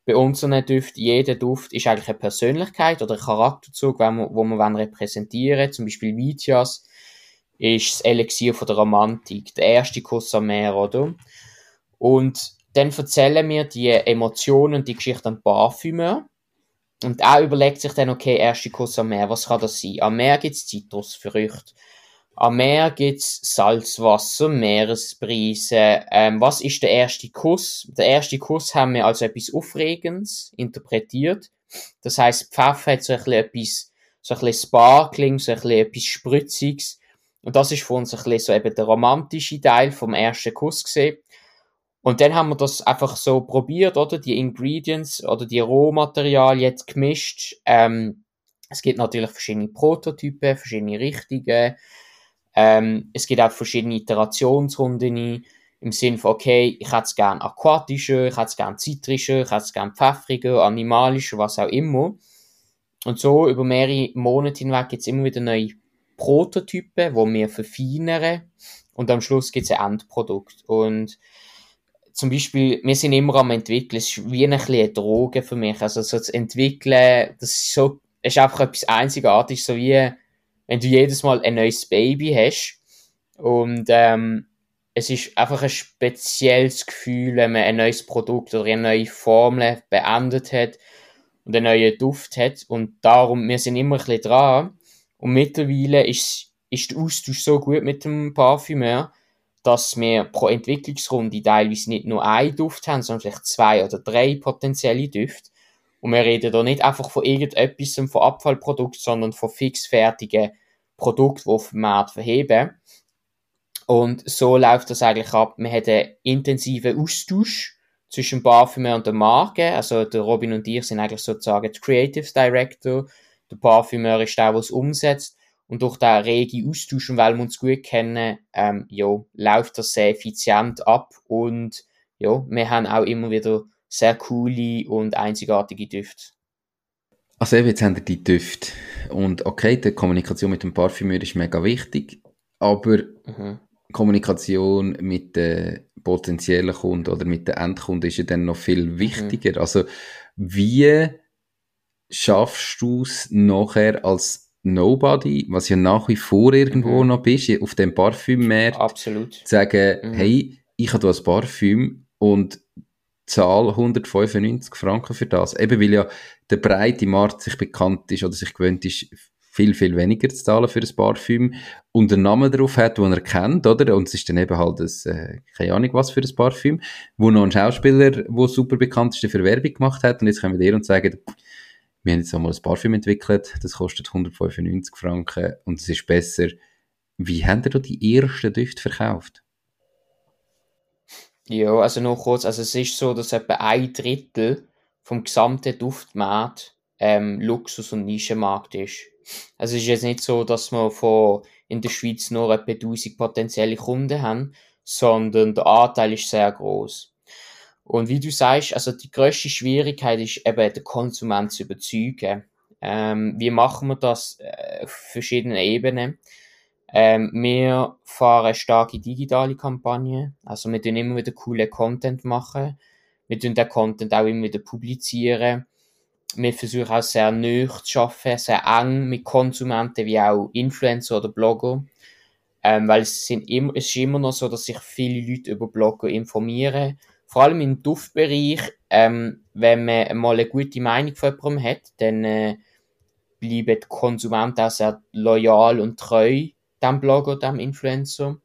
bei unseren Düften, jeder Duft ist eigentlich eine Persönlichkeit oder ein Charakterzug, den wir, wo wir repräsentieren wollen. Zum Beispiel Vitias ist das Elixier von der Romantik, der erste Kuss am Meer, oder? Und dann erzählen wir die Emotionen, die Geschichte am Parfümeur. Und er überlegt sich dann, okay, erste Kuss am Meer, was kann das sein? Am Meer gibt's Zitrusfrüchte. Am Meer gibt's Salzwasser, Meeresbrise. Ähm, was ist der erste Kuss? Der erste Kuss haben wir als etwas Aufregendes interpretiert. Das heißt, Pfeffer hat so ein bisschen etwas, so ein bisschen Sparkling, so ein bisschen etwas Spritziges. Und das ist für uns ein bisschen so eben der romantische Teil vom ersten Kuss gesehen. Und dann haben wir das einfach so probiert, oder? Die Ingredients oder die Rohmaterialien jetzt gemischt. Ähm, es gibt natürlich verschiedene Prototypen, verschiedene Richtungen. Ähm, es gibt auch verschiedene Iterationsrunden im Sinne von, okay, ich hätte es gerne aquatischer, ich hätte es gerne zitrischer, ich hätte es gerne pfeffriger, animalischer, was auch immer. Und so über mehrere Monate hinweg gibt es immer wieder neue Prototypen, die wir verfeinern. Und am Schluss gibt es ein Endprodukt. Und zum Beispiel, wir sind immer am entwickeln, es ist wie ein eine Droge für mich. Also so zu entwickeln, das ist so, ist einfach etwas Einzigartiges, so wie wenn du jedes Mal ein neues Baby hast. Und ähm, es ist einfach ein spezielles Gefühl, wenn man ein neues Produkt oder eine neue Formel beendet hat und einen neuen Duft hat. Und darum, wir sind immer ein bisschen dran. Und mittlerweile ist, ist der Austausch so gut mit dem Parfümeur, dass wir pro Entwicklungsrunde teilweise nicht nur einen Duft haben, sondern vielleicht zwei oder drei potenzielle Düfte. Und wir reden da nicht einfach von irgendetwas, von Abfallprodukt, sondern von fixfertigen Produkten, die auf dem Markt verheben. Und so läuft das eigentlich ab. Wir haben einen intensiven Austausch zwischen Parfümer und der Marke. Also der Robin und ich sind eigentlich sozusagen der Creative Director. Der Parfümer ist der, der es umsetzt. Und durch den rege Austausch, und weil wir uns gut kennen, ähm, ja, läuft das sehr effizient ab. Und ja, wir haben auch immer wieder sehr coole und einzigartige Düfte. Also eben, jetzt haben wir die Düfte. Und okay, die Kommunikation mit dem Parfümeur ist mega wichtig, aber mhm. Kommunikation mit den potenziellen Kunden oder mit den Endkunden ist ja dann noch viel mhm. wichtiger. Mhm. Also wie schaffst du es nachher als Nobody, was ja nach wie vor irgendwo mhm. noch bist, auf dem Parfümmarkt, Absolut. zu sagen, mhm. hey, ich habe ein Parfüm und zahle 195 Franken für das. Eben weil ja der breite Markt sich bekannt ist oder sich gewöhnt ist, viel, viel weniger zu zahlen für ein Parfüm und einen Namen drauf hat, den er kennt, oder? Und es ist dann eben halt ein, äh, keine Ahnung was für ein Parfüm, wo noch ein Schauspieler, der super bekannt ist, für Werbung gemacht hat und jetzt kommen wir dir und sagen, wir haben jetzt einmal ein Parfüm entwickelt, das kostet 195 Franken und es ist besser. Wie haben ihr da die ersten Düfte verkauft? Ja, also noch kurz, also es ist so, dass etwa ein Drittel vom gesamten Duftmarkt ähm, Luxus- und Nischenmarkt ist. Also es ist jetzt nicht so, dass wir von in der Schweiz nur etwa 1000 potenzielle Kunden haben, sondern der Anteil ist sehr groß. Und wie du sagst, also die größte Schwierigkeit ist eben, den Konsument zu überzeugen. Ähm, wie machen wir das äh, auf verschiedenen Ebenen? Ähm, wir fahren starke digitale Kampagnen. Also wir tun immer wieder coole Content machen. Wir tun den Content auch immer wieder publizieren. Wir versuchen auch sehr nöch zu arbeiten, sehr eng mit Konsumenten wie auch Influencer oder Blogger. Ähm, weil es, sind immer, es ist immer noch so, dass sich viele Leute über Blogger informieren. Vor allem im Duftbereich, ähm, wenn man mal eine gute Meinung von jemandem hat, dann äh, bleiben die Konsumenten auch sehr loyal und treu dem Blogger, dem Influencer.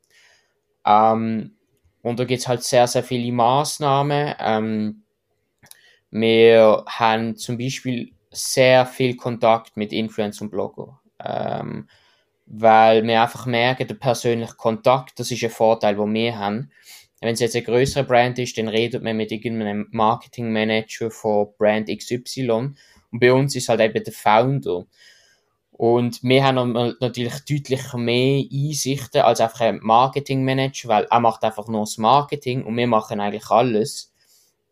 Ähm, und da gibt es halt sehr, sehr viele Maßnahmen. Ähm, wir haben zum Beispiel sehr viel Kontakt mit Influencer und Blogger. Ähm, weil wir einfach merken, der persönliche Kontakt, das ist ein Vorteil, den wir haben. Wenn es jetzt eine größere Brand ist, dann redet man mit irgendeinem Marketingmanager von Brand XY. Und bei uns ist halt eben der Founder. Und wir haben natürlich deutlich mehr Einsichten als einfach ein Marketingmanager, weil er macht einfach nur das Marketing und wir machen eigentlich alles.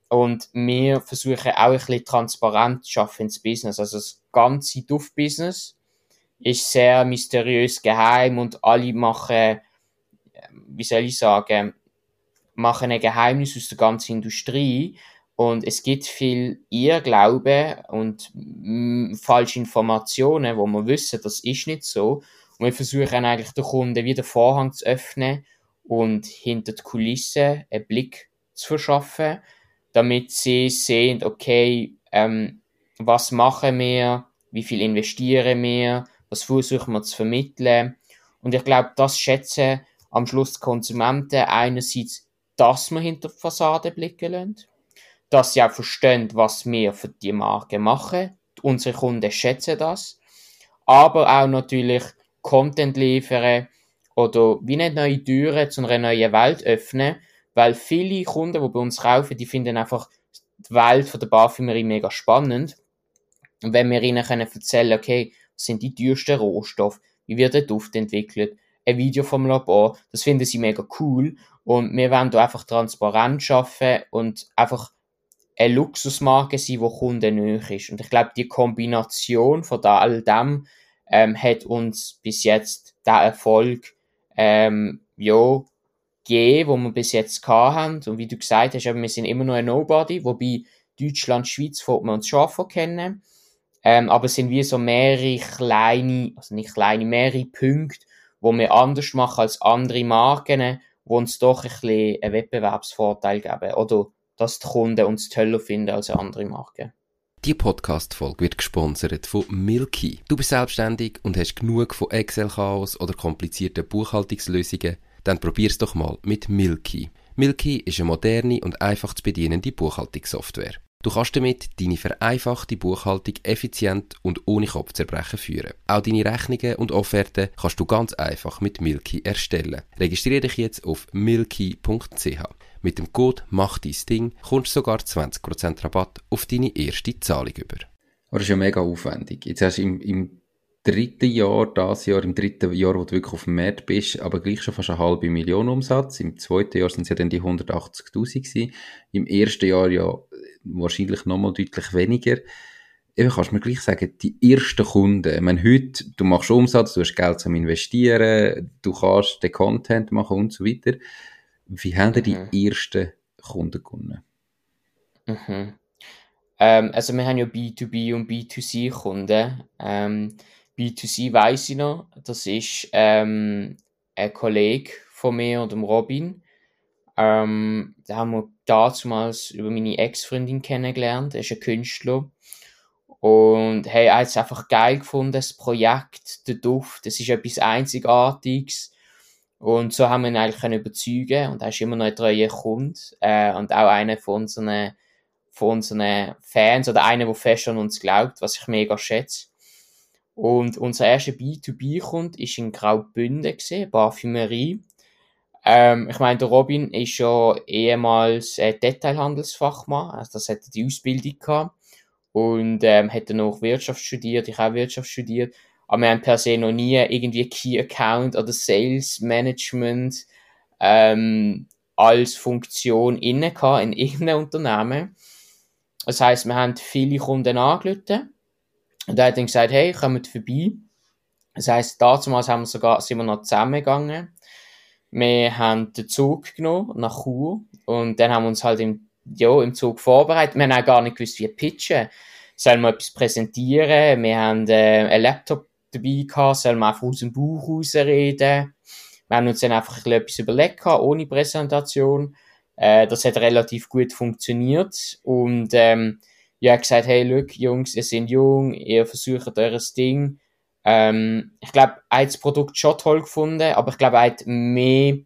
Und wir versuchen auch ein bisschen transparent zu schaffen ins Business. Also das ganze Duft-Business ist sehr mysteriös geheim und alle machen, wie soll ich sagen, machen ein Geheimnis aus der ganzen Industrie. Und es gibt viel Irrglaube und mh, falsche Informationen, wo wir wissen, das ist nicht so. Und wir versuchen eigentlich den Kunden wieder Vorhang zu öffnen und hinter die Kulissen einen Blick zu verschaffen damit sie sehen, okay, ähm, was machen wir, wie viel investieren wir, was versuchen wir zu vermitteln. Und ich glaube, das schätzen am Schluss die Konsumenten einerseits, dass wir hinter die Fassade blicken lassen, dass sie auch verstehen, was wir für die Marke machen. Unsere Kunden schätzen das. Aber auch natürlich Content liefern oder wie nicht neue Türen zu einer neuen Welt öffnen, weil viele Kunden, die bei uns kaufen, die finden einfach die Welt von der Parfümerie mega spannend. Und wenn wir ihnen können erzählen, okay, was sind die teuersten Rohstoffe, wie wird der Duft entwickelt, ein Video vom Labor, das finden sie mega cool. Und wir wollen da einfach transparent schaffen und einfach eine Luxusmarke sein, die Kunden nöch ist. Und ich glaube, die Kombination von all dem ähm, hat uns bis jetzt den Erfolg ähm, ja, gegeben, wo wir bis jetzt haben. Und wie du gesagt hast, wir sind immer noch ein Nobody, wobei Deutschland, Schweiz, fährt man uns schon kennen. Ähm, aber es sind wie so mehrere kleine, also nicht kleine, mehrere Punkte, wo wir anders machen als andere Marken, wo uns doch ein bisschen einen Wettbewerbsvorteil geben. Oder dass die Kunden uns toller finden als andere Marken. Die Podcast-Folge wird gesponsert von Milky. Du bist selbstständig und hast genug von Excel-Chaos oder komplizierten Buchhaltungslösungen dann probier's doch mal mit Milky. Milky ist eine moderne und einfach zu bedienende Buchhaltungssoftware. Du kannst damit deine vereinfachte Buchhaltung effizient und ohne Kopfzerbrechen führen. Auch deine Rechnungen und Offerten kannst du ganz einfach mit Milky erstellen. Registriere dich jetzt auf milky.ch. Mit dem Code Mach dein Ding kommst du sogar 20% Rabatt auf deine erste Zahlung über. das ist ja mega aufwendig. Jetzt hast du im, im dritten Jahr, das Jahr, im dritten Jahr, wo du wirklich auf dem Markt bist, aber gleich schon fast eine halbe Million Umsatz. Im zweiten Jahr sind es ja dann die 180.000 gewesen. Im ersten Jahr ja wahrscheinlich nochmal deutlich weniger. Eben kannst du mir gleich sagen, die ersten Kunden, ich meine, heute, du machst Umsatz, du hast Geld zum Investieren, du kannst den Content machen und so weiter. Wie haben mhm. die ersten Kunden gewonnen? Mhm. Ähm, also wir haben ja B2B und B2C Kunden. Ähm, B2C weiß ich noch, das ist ähm, ein Kollege von mir und dem Robin. Ähm, da haben wir damals über meine Ex-Freundin kennengelernt. Er ist ein Künstler. Und hey, er hat es einfach geil gefunden, das Projekt, der Duft. Das ist etwas Einzigartiges. Und so haben wir ihn eigentlich überzeugen. Und er ist immer noch ein treuer Kunde. Äh, und auch einer von unseren, von unseren Fans oder einer, der fest an uns glaubt, was ich mega schätze. Und unser erster B2B-Kund ist in Graubünden Parfümerie. Ähm, ich meine, der Robin ist ja ehemals äh, Detailhandelsfachmann, also das hat die Ausbildung gehabt. Und ähm, hat dann noch Wirtschaft studiert, ich auch Wirtschaft studiert. Aber wir haben per se noch nie irgendwie Key Account oder Sales Management ähm, als Funktion inne gehabt in irgendeinem Unternehmen. Das heißt, wir haben viele Kunden angerufen und er hat dann gesagt, hey, kommt vorbei. Das heisst, damals haben wir sogar, sind wir noch zusammengegangen. Wir haben den Zug genommen nach Chur und dann haben wir uns halt im, ja, im Zug vorbereitet. Wir haben auch gar nicht gewusst, wie pitchen. Sollen wir etwas präsentieren? Wir haben äh, einen Laptop dabei gehabt, sollen wir einfach aus dem Bauch rausreden? Wir haben uns dann einfach etwas überlegt, ohne Präsentation. Äh, das hat relativ gut funktioniert. Und ähm, ja, gesagt, hey, look, Jungs, ihr seid jung, ihr versucht eures Ding. Ähm, ich glaube, er hat das Produkt schon toll gefunden, aber ich glaube, er hat mehr,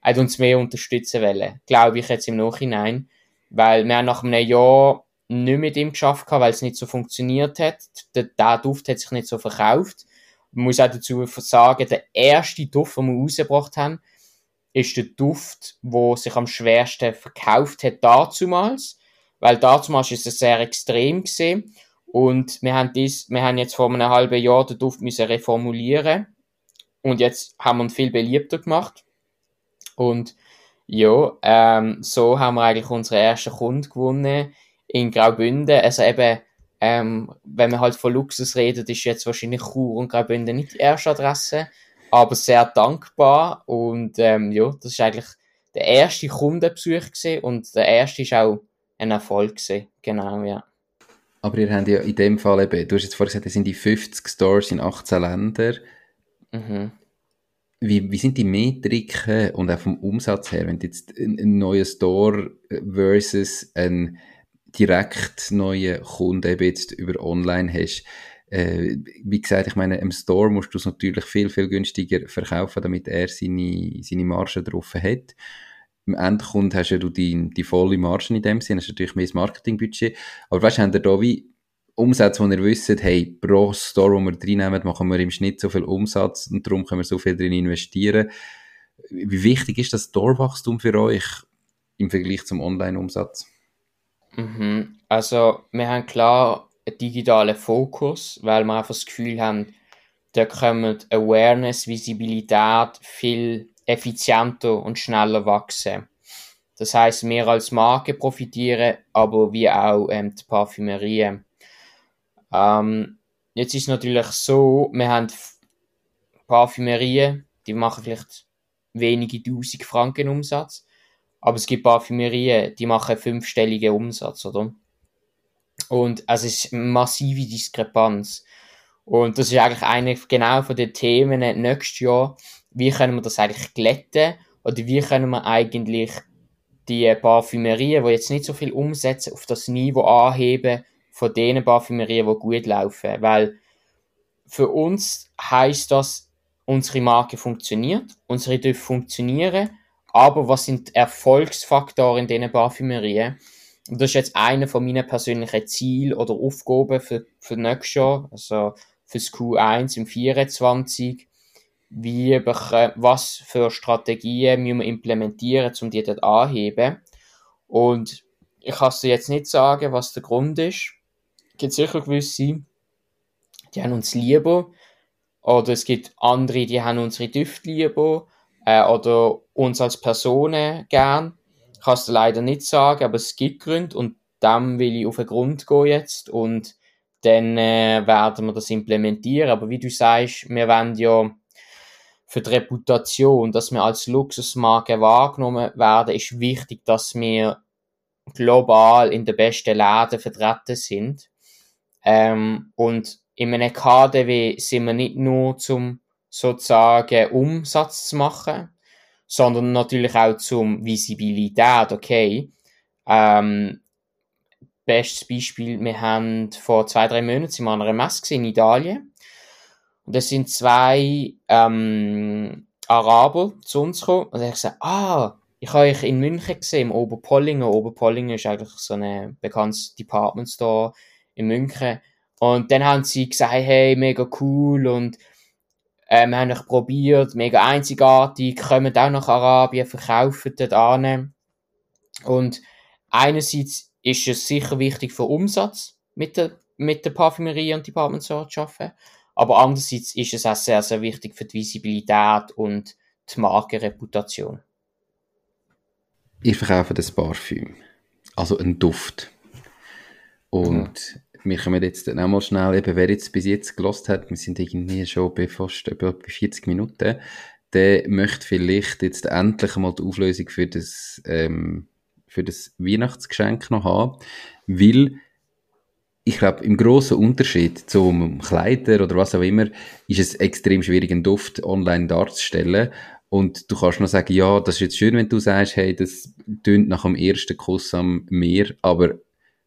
er hat uns mehr unterstützen wollen. Glaube ich jetzt im Nachhinein. Weil wir nach einem Jahr nicht mit ihm geschafft, weil es nicht so funktioniert hat. Der, der Duft hat sich nicht so verkauft. Man muss auch dazu sagen, der erste Duft, den wir rausgebracht haben, ist der Duft, wo sich am schwersten verkauft hat dazumals. Weil dazumals ist es sehr extrem gesehen. Und wir haben dies, wir haben jetzt vor einem halben Jahr den Duft müssen reformulieren. Und jetzt haben wir ihn viel beliebter gemacht. Und ja, ähm, so haben wir eigentlich unseren ersten Kunden gewonnen in Graubünden. Also eben, ähm, wenn man halt von Luxus redet, ist jetzt wahrscheinlich Chur und Graubünden nicht die erste Adresse, aber sehr dankbar und ähm, ja, das ist eigentlich der erste Kundenbesuch gewesen und der erste ist auch ein Erfolg gewesen. genau, ja. Aber ihr habt ja in dem Fall eben, du hast jetzt vorhin gesagt, es sind die 50 Stores in 18 Ländern. Mhm. Wie, wie sind die Metriken und auch vom Umsatz her, wenn du jetzt einen neuen Store versus einen direkt neuen Kunden eben jetzt über online hast, äh, wie gesagt, ich meine, im Store musst du es natürlich viel, viel günstiger verkaufen, damit er seine, seine Marge drauf hat. Im Endkunden hast ja du die, die volle Marge in dem Sinne, hast natürlich mehr Marketingbudget. Aber weißt du, ihr da wie Umsätze, wo ihr wisst, hey, pro Store, wo wir reinnehmen, machen wir im Schnitt so viel Umsatz und darum können wir so viel drin investieren. Wie wichtig ist das Store-Wachstum für euch im Vergleich zum Online-Umsatz? Mhm. Also, wir haben klar einen digitalen Fokus, weil wir einfach das Gefühl haben, da kommen Awareness, Visibilität viel effizienter und schneller wachsen. Das heißt, wir als Marke profitieren, aber wie auch ähm, die Parfümerie. Ähm, jetzt ist es natürlich so, wir haben Parfümerien, die machen vielleicht wenige tausend Franken Umsatz, aber es gibt Parfümerien, die machen fünfstelligen Umsatz, oder? Und es ist eine massive Diskrepanz. Und das ist eigentlich eine genau von den Themen nächstes Jahr. Wie können wir das eigentlich glätten? Oder wie können wir eigentlich die Parfümerien, die jetzt nicht so viel umsetzen, auf das Niveau anheben, von denen Parfümerien, die gut laufen. Weil für uns heißt das, unsere Marke funktioniert, unsere Düfte funktionieren, aber was sind die Erfolgsfaktoren in diesen Parfümerien? Und das ist jetzt einer von meinen persönlichen Zielen oder Aufgaben für, für nächstes Jahr, also fürs Q1 im 24. Wie, was für Strategien müssen wir implementieren, um die dort anzuheben? Und ich kann dir jetzt nicht sagen, was der Grund ist gibt sicher gewisse, die haben uns lieber. Oder es gibt andere, die haben unsere Düfte lieber. Äh, oder uns als Personen gern. Ich kann es dir leider nicht sagen, aber es gibt Gründe und dem will ich auf den Grund gehen jetzt und dann äh, werden wir das implementieren. Aber wie du sagst, wir wollen ja für die Reputation, dass wir als Luxusmarke wahrgenommen werden, ist wichtig, dass wir global in den besten Läden vertreten sind. Ähm, und in einem KDW sind wir nicht nur zum sozusagen Umsatz zu machen, sondern natürlich auch zum Visibilität, okay. Ähm, bestes Beispiel, wir haben vor zwei, drei Monaten an einer Messe in Italien. Und da sind zwei ähm, Araber zu uns gekommen und ich gesagt, ah, ich habe euch in München gesehen, im Oberpollingen. Oberpollingen ist eigentlich so ein bekanntes Department Store in München. Und dann haben sie gesagt, hey, mega cool und äh, wir haben euch probiert, mega einzigartig, kommen auch nach Arabien, verkaufen dort an. Und einerseits ist es sicher wichtig für Umsatz mit der, mit der Parfümerie und Department Store zu arbeiten, aber andererseits ist es auch sehr, sehr wichtig für die Visibilität und die Markenreputation. Ich verkaufe das Parfüm, also einen Duft. Und mhm wir kommen jetzt dann auch mal schnell, eben, wer jetzt bis jetzt gelost hat, wir sind irgendwie schon bei fast etwa bei 40 Minuten, der möchte vielleicht jetzt endlich mal die Auflösung für das, ähm, für das Weihnachtsgeschenk noch haben, weil ich glaube, im grossen Unterschied zum Kleider oder was auch immer, ist es extrem schwierig, einen Duft online darzustellen. Und du kannst noch sagen, ja, das ist jetzt schön, wenn du sagst, hey, das tönt nach dem ersten Kuss am Meer, aber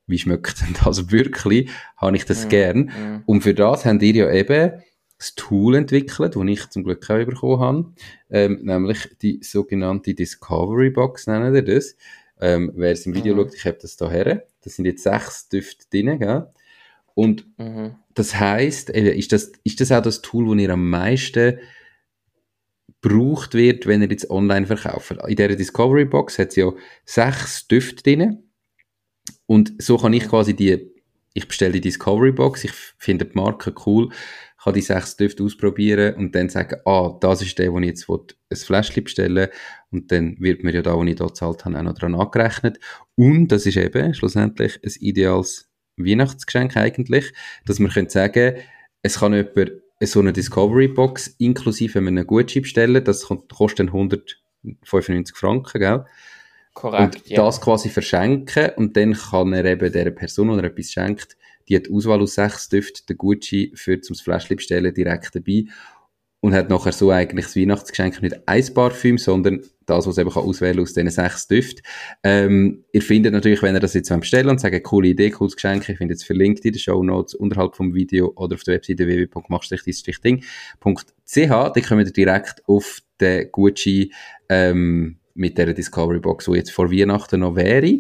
wie schmeckt denn das wirklich? Habe ich das mm, gern? Mm. Und für das haben ihr ja eben das Tool entwickelt, das ich zum Glück auch bekommen habe, ähm, nämlich die sogenannte Discovery Box, nennen wir das. Ähm, wer es im Video mhm. schaut, ich habe das da her. Das sind jetzt sechs Düfte drin, gell? Und mhm. das heißt, ist das, ist das auch das Tool, das ihr am meisten braucht wird, wenn ihr jetzt online verkauft? In dieser Discovery Box hat es ja sechs Düfte drin. Und so kann ich mhm. quasi die, ich bestelle die Discovery Box, ich finde die Marke cool, kann die sechs Düfte ausprobieren und dann sagen, ah, das ist der, wo ich jetzt ein Fläschchen bestellen und dann wird mir ja da, wo ich da gezahlt habe, auch noch dran angerechnet. Und das ist eben schlussendlich ein ideales Weihnachtsgeschenk eigentlich, dass man könnte sagen, es kann jemand so eine Discovery Box inklusive einen Gutschein bestellen, das kostet dann 195 Franken, gell? Korrekt, und ja. das quasi verschenken und dann kann er eben der Person, die er etwas schenkt, die hat Auswahl aus sechs Düften, den Gucci für zum Fläschchen bestellen direkt dabei und hat nachher so eigentlich das Weihnachtsgeschenk nicht ein Parfüm, sondern das, was eben kann auswählen aus diesen sechs Düften. Ähm, ihr findet natürlich, wenn ihr das jetzt bestellen und sagt, coole Idee, cooles Geschenk, ich finde es verlinkt in den Show Notes unterhalb vom Video oder auf der Webseite www.machst-ding.ch, dann kommt ihr direkt auf den Gucci ähm, mit der Discovery Box, die jetzt vor Weihnachten noch wäre.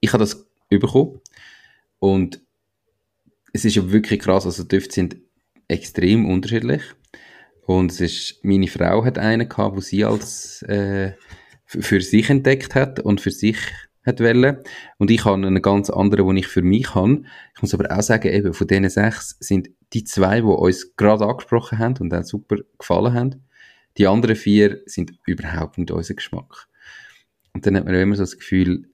Ich habe das bekommen und es ist ja wirklich krass, also die Düfte sind extrem unterschiedlich. Und es ist, meine Frau hat einen gehabt, wo sie als, äh, für sich entdeckt hat und für sich hat wollen. Und ich habe einen ganz anderen, den ich für mich habe. Ich muss aber auch sagen, eben, von diesen sechs sind die zwei, die uns gerade angesprochen haben und auch super gefallen haben. Die anderen vier sind überhaupt nicht unser Geschmack. Und dann hat man immer so das Gefühl,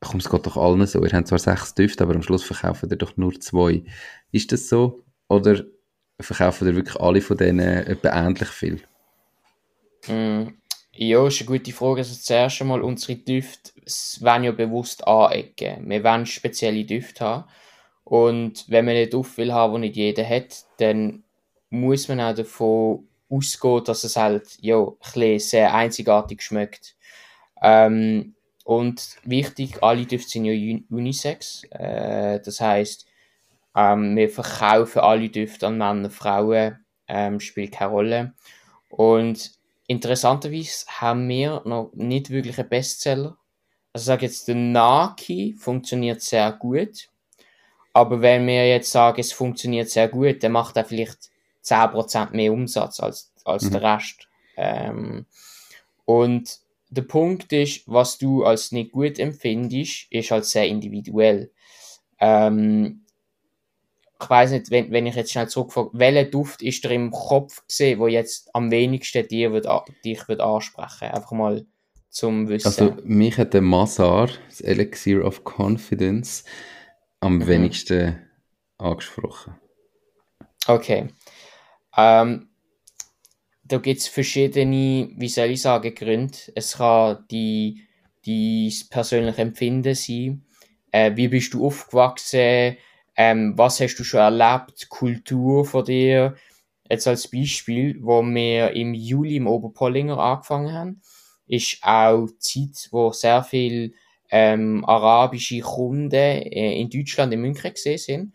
komm, es geht doch allen so. Ihr habt zwar sechs Düfte, aber am Schluss verkaufen ihr doch nur zwei. Ist das so? Oder verkaufen ihr wirklich alle von denen etwa ähnlich viel? Mm, ja, ist eine gute Frage. Also zuerst einmal, unsere Düfte wollen ja bewusst anecken. Wir wollen spezielle Düfte haben. Und wenn man einen Duft will haben, den nicht jeder hat, dann muss man auch davon ausgehen, dass es halt ja, ein sehr einzigartig schmeckt. Ähm, und wichtig, alle Düfte sind ja Unisex. Äh, das heißt, ähm, wir verkaufen alle Düfte an Männer, Frauen, ähm, spielt keine Rolle. Und interessanterweise haben wir noch nicht wirklich einen Bestseller. Also ich sage jetzt, der Naki funktioniert sehr gut. Aber wenn wir jetzt sagen, es funktioniert sehr gut, dann macht er vielleicht 10% mehr Umsatz als, als mhm. der Rest. Ähm, und der Punkt ist, was du als nicht gut empfindest, ist halt sehr individuell. Ähm, ich weiß nicht, wenn, wenn ich jetzt schnell zurückfrage, welcher Duft ist dir im Kopf gesehen, wo jetzt am wenigsten dir wird, dich wird ansprechen? Einfach mal zum Wissen. Also, mich hat der Mazar, das Elixir of Confidence, am mhm. wenigsten angesprochen. Okay. Ähm, da gibt es verschiedene, wie soll ich sagen, Gründe. Es kann die, die persönliche Empfinden sein. Äh, wie bist du aufgewachsen? Ähm, was hast du schon erlebt? Kultur von dir? Jetzt als Beispiel, wo wir im Juli im Oberpollinger angefangen haben, ist auch Zeit, wo sehr viel ähm, arabische Kunden äh, in Deutschland, in München gesehen sind.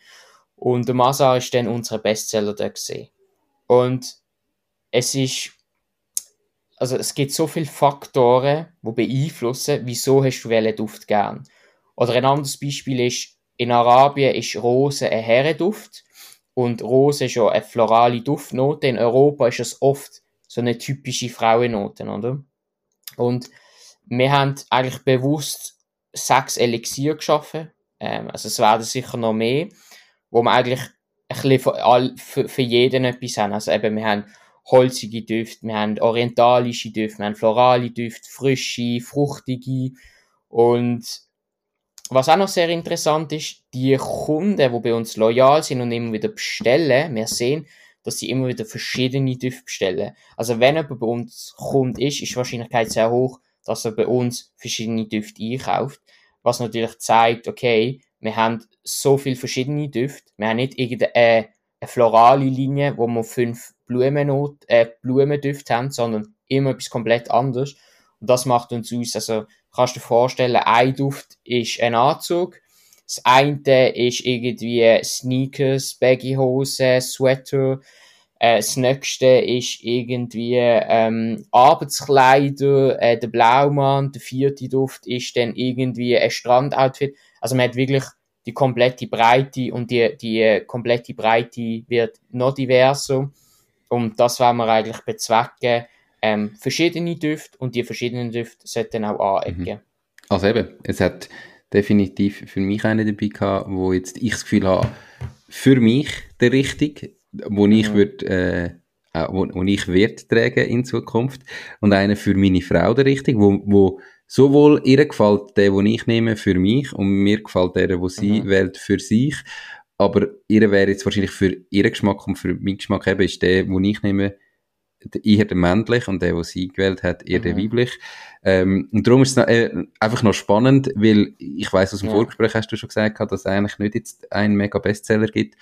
Und der Masa ist dann unser Bestseller da gesehen. Und es ist, also es gibt so viele Faktoren, die beeinflussen, wieso hast du welchen Duft gern. Oder ein anderes Beispiel ist, in Arabien ist Rose ein Herrenduft und Rose ist ja eine florale Duftnote. In Europa ist es oft so eine typische Frauennote, oder? Und wir haben eigentlich bewusst sechs Elixier geschaffen. Ähm, also es werden sicher noch mehr, wo wir eigentlich bisschen für, all, für, für jeden etwas haben. Also eben, wir haben holzige Düfte, wir haben orientalische Düfte, wir haben florale Düfte, frische, fruchtige und was auch noch sehr interessant ist, die Kunden, die bei uns loyal sind und immer wieder bestellen, wir sehen, dass sie immer wieder verschiedene Düfte bestellen. Also wenn jemand bei uns Kunde ist, ist die Wahrscheinlichkeit sehr hoch, dass er bei uns verschiedene Düfte einkauft. Was natürlich zeigt, okay, wir haben so viele verschiedene Düfte. Wir haben nicht irgendeine äh, eine florale Linie, wo wir fünf Blumennot, äh, Blumendüfte haben, sondern immer etwas komplett anderes. Und das macht uns aus. Also kannst du dir vorstellen, ein Duft ist ein Anzug, das eine ist irgendwie Sneakers, Baggy-Hosen, Sweater, äh, das nächste ist irgendwie ähm, Arbeitskleider, äh, der Blaumann, der vierte Duft ist dann irgendwie ein Strandoutfit. Also man hat wirklich die komplette Breite und die, die komplette Breite wird noch diverser. Und das wollen wir eigentlich bezwecken. Ähm, verschiedene Düfte und die verschiedenen Düfte sollten auch anecken. Mhm. Also eben, es hat definitiv für mich einen dabei gehabt, wo jetzt ich das Gefühl habe, für mich der richtige, wo ich mhm. würde, äh, wo, wo ich Wert tragen in Zukunft und einer für meine Frau der richtige, wo, wo sowohl ihr gefällt der, den ich nehme, für mich und mir gefällt der, wo sie mhm. wählt, für sich. Aber ihr wäre jetzt wahrscheinlich für ihren Geschmack und für meinen Geschmack eben ist der, den ich nehme, eher der männlich und der, den sie gewählt hat, eher mhm. der weiblich. Ähm, und darum ist es äh, einfach noch spannend, weil ich weiß aus dem ja. Vorgespräch hast du schon gesagt, dass es eigentlich nicht jetzt einen mega Bestseller gibt.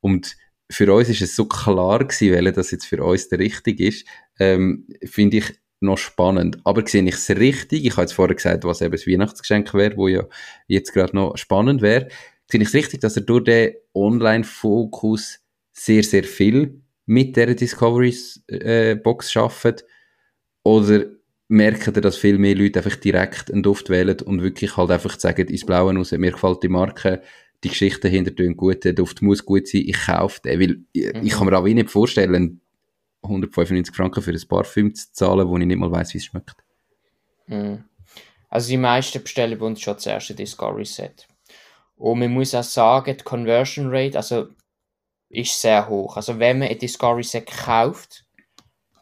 Und für uns ist es so klar gewesen, weil das jetzt für uns der richtig ist, ähm, finde ich noch spannend. Aber sehe ich es richtig? Ich habe jetzt vorher gesagt, was eben das Weihnachtsgeschenk wäre, wo ja jetzt gerade noch spannend wäre. Sehe ich es richtig, dass er durch den Online-Fokus sehr, sehr viel mit der Discovery-Box äh, schafft? Oder merken ihr, dass viel mehr Leute einfach direkt einen Duft wählen und wirklich halt einfach sagen, ins Blaue raus, mir gefällt die Marke, die Geschichte hinter tun gut, der Duft muss gut sein, ich kaufe den, weil ich, mhm. ich kann mir auch nicht vorstellen, 195 Franken für ein Parfüm zu zahlen, wo ich nicht mal weiß, wie es schmeckt. Mhm. Also die meisten bestellen bei uns schon das erste Discovery Set. Und man muss auch sagen, die Conversion Rate also, ist sehr hoch. Also wenn man ein Discovery Set kauft,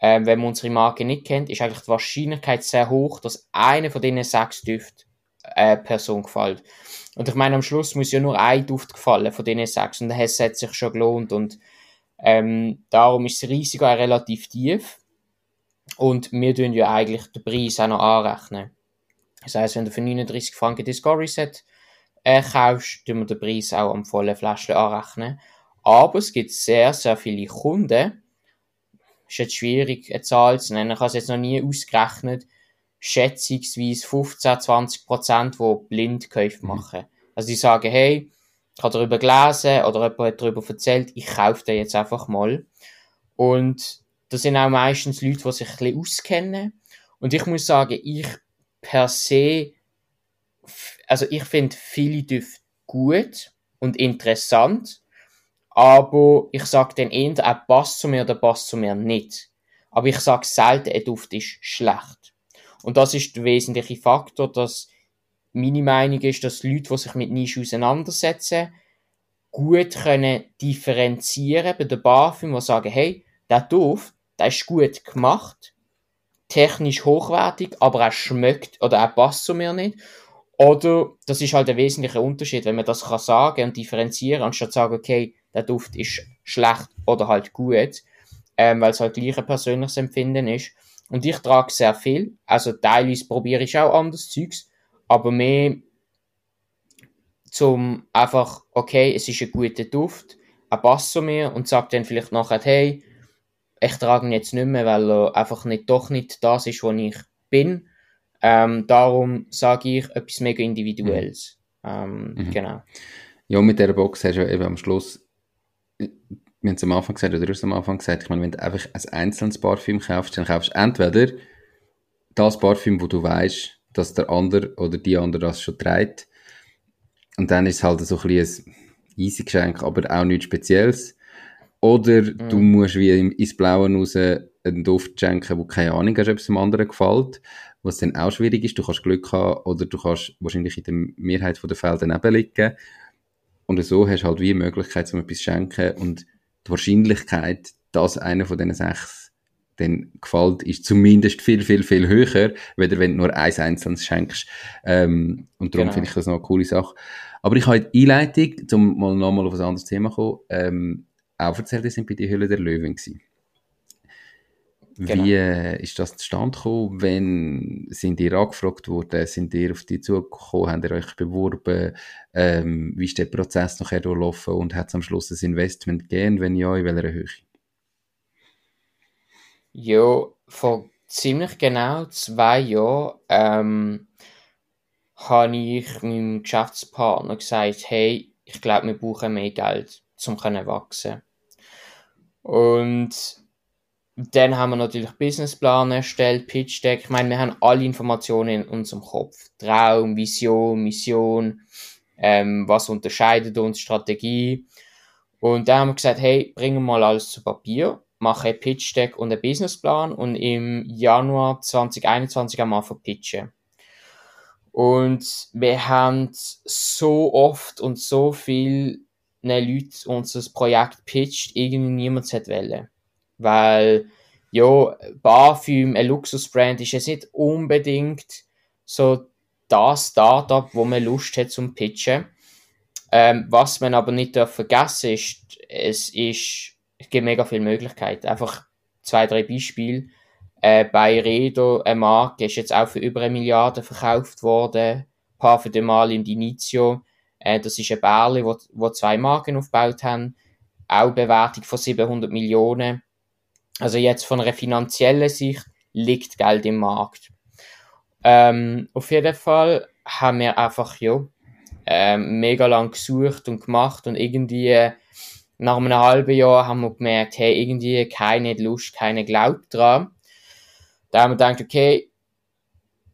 äh, wenn man unsere Marke nicht kennt, ist eigentlich die Wahrscheinlichkeit sehr hoch, dass einer von diesen sechs Düften äh, Person gefällt. Und ich meine, am Schluss muss ja nur ein Duft gefallen von diesen sechs und das hat sich schon gelohnt und ähm, darum ist das Risiko auch relativ tief. Und wir tun ja eigentlich den Preis auch noch anrechnen. Das heisst, wenn du für 39 Franken Discovery Set äh, kaufst, tun wir den Preis auch am vollen Fläschchen anrechnen. Aber es gibt sehr, sehr viele Kunden, ist jetzt schwierig, eine Zahl zu nennen, ich habe es jetzt noch nie ausgerechnet, schätzungsweise 15, 20 Prozent, die Blindkäufe mhm. machen. Also die sagen, hey, ich habe darüber gelesen oder jemand hat darüber erzählt, ich kaufe den jetzt einfach mal. Und das sind auch meistens Leute, die sich ein bisschen auskennen. Und ich muss sagen, ich per se, also ich finde viele Düfte gut und interessant, aber ich sage dann eher, er passt zu mir oder passt zu mir nicht. Aber ich sage selten, ein Duft ist schlecht. Und das ist der wesentliche Faktor, dass meine Meinung ist, dass Leute, die sich mit Nische auseinandersetzen, gut können differenzieren bei der BaFin, die sagen, hey, der Duft, der ist gut gemacht, technisch hochwertig, aber er schmeckt oder er passt zu mir nicht. Oder, das ist halt der wesentliche Unterschied, wenn man das kann sagen und differenzieren, anstatt zu sagen, okay, der Duft ist schlecht oder halt gut, ähm, weil es halt gleich ein persönliches Empfinden ist. Und ich trage sehr viel, also teilweise probiere ich auch anderes Zeugs, aber mehr zum einfach, okay, es ist ein guter Duft, er passt zu mir und sagt dann vielleicht nachher, hey, ich trage ihn jetzt nicht mehr, weil er einfach nicht, doch nicht das ist, wo ich bin. Ähm, darum sage ich etwas mega Individuelles. Ähm, mhm. Genau. Ja, mit dieser Box hast du eben am Schluss, wir haben es am Anfang gesagt, oder du hast es am Anfang gesagt, ich meine, wenn du einfach ein einzelnes Parfüm kaufst, dann kaufst du entweder das Parfüm, wo du weißt, dass der andere oder die andere das schon trägt. Und dann ist es halt so ein bisschen ein easy Geschenk, aber auch nichts Spezielles. Oder mm. du musst wie ins Blaue raus einen Duft schenken, wo keine Ahnung hast, ob es dem anderen gefällt. Was dann auch schwierig ist. Du kannst Glück haben oder du kannst wahrscheinlich in der Mehrheit der Fälle daneben liegen. Und so hast du halt wie eine Möglichkeit, um etwas zu schenken. Und die Wahrscheinlichkeit, dass einer von diesen sechs dann gefällt, ist zumindest viel, viel, viel höher, weder wenn du nur eins einzelnes schenkst. Ähm, und darum genau. finde ich das noch eine coole Sache. Aber ich habe die Einleitung, um mal nochmal auf ein anderes Thema zu kommen, ähm, auch erzählt, die sind bei der Hülle der Löwen gewesen. Genau. Wie äh, ist das zustande gekommen? Wenn sind ihr angefragt worden? Sind ihr auf die zugekommen? Habt ihr euch beworben? Ähm, wie ist der Prozess nachher durchlaufen? Und hat es am Schluss ein Investment gegeben? Wenn ja, in welcher Höhe? Ja, vor ziemlich genau zwei Jahren ähm, habe ich meinem Geschäftspartner gesagt, hey, ich glaube, wir brauchen mehr Geld, um zu wachsen. Und dann haben wir natürlich Businessplan erstellt, Pitch Deck. Ich meine, wir haben alle Informationen in unserem Kopf. Traum, Vision, Mission, ähm, was unterscheidet uns, Strategie. Und dann haben wir gesagt, hey, bringen wir mal alles zu Papier, mache Pitch Deck und einen Businessplan und im Januar 2021 haben wir pitchen. Und wir haben so oft und so viel Leute unser Projekt pitcht, irgendwie niemand hat wollen. Weil, ja, Parfüm, ein Luxusbrand, ist jetzt nicht unbedingt so das Startup, wo man Lust hat zum Pitchen. Ähm, was man aber nicht darf vergessen ist, es ist, es gibt mega viele Möglichkeiten. Einfach zwei, drei Beispiele. Äh, bei Redo, eine Marke, ist jetzt auch für über eine Milliarde verkauft worden. Parfum de Mal im Dinizio. Äh, das ist ein Bärli, wo, wo zwei Marken aufgebaut haben. Auch Bewertung von 700 Millionen. Also jetzt von einer finanziellen Sicht liegt Geld im Markt. Ähm, auf jeden Fall haben wir einfach, ja, ähm, mega lang gesucht und gemacht und irgendwie nach einem halben Jahr haben wir gemerkt, hey, irgendwie keine Lust, keine Glaub dran. Da haben wir gedacht, okay,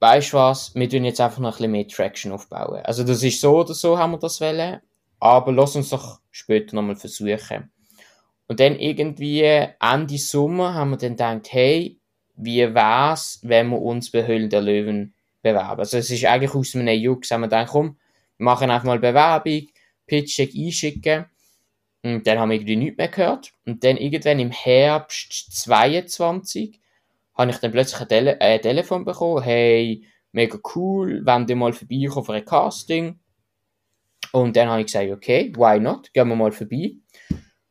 weißt du was, wir tun jetzt einfach noch ein bisschen mehr Traction aufbauen. Also das ist so oder so, haben wir das wollen, aber lass uns doch später nochmal versuchen. Und dann irgendwie Ende Sommer haben wir dann gedacht, hey, wie wär's, wenn wir uns bei Höhlen der Löwen bewerben? Also es ist eigentlich aus einem Jux, haben wir gedacht, komm, wir machen einfach mal Bewerbung, Pitch einschicken. Und dann haben wir irgendwie nichts mehr gehört. Und dann irgendwann im Herbst 22 habe ich dann plötzlich ein, Tele ein Telefon bekommen, hey, mega cool, wenn du mal vorbeikommen für ein Casting. Und dann habe ich gesagt, okay, why not, gehen wir mal vorbei.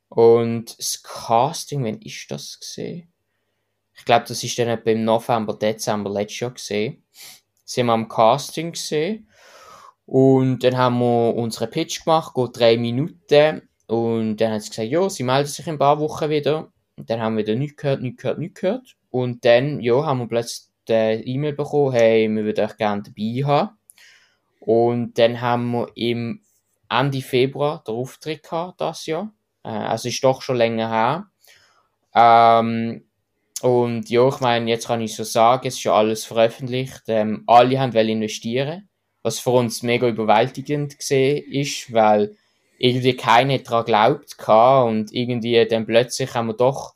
Und das Casting, wann ist das gesehen? Ich glaube, das ist dann etwa im November, Dezember letztes Jahr gesehen. Sind wir am Casting gesehen. Und dann haben wir unseren Pitch gemacht, geht drei Minuten. Und dann hat sie gesagt, ja, sie melden sich in ein paar Wochen wieder. Und dann haben wir wieder nichts gehört, nichts gehört, nichts gehört. Und dann, ja, haben wir plötzlich die E-Mail bekommen, hey, wir würden euch gerne dabei haben. Und dann haben wir im Ende Februar den Auftritt gehabt, das Jahr. Äh, also ist doch schon länger her. Ähm, und ja, ich meine, jetzt kann ich so sagen, es ist ja alles veröffentlicht. Ähm, alle haben investieren, was für uns mega überwältigend gesehen ist, weil irgendwie keiner daran glaubt und irgendwie dann plötzlich haben wir doch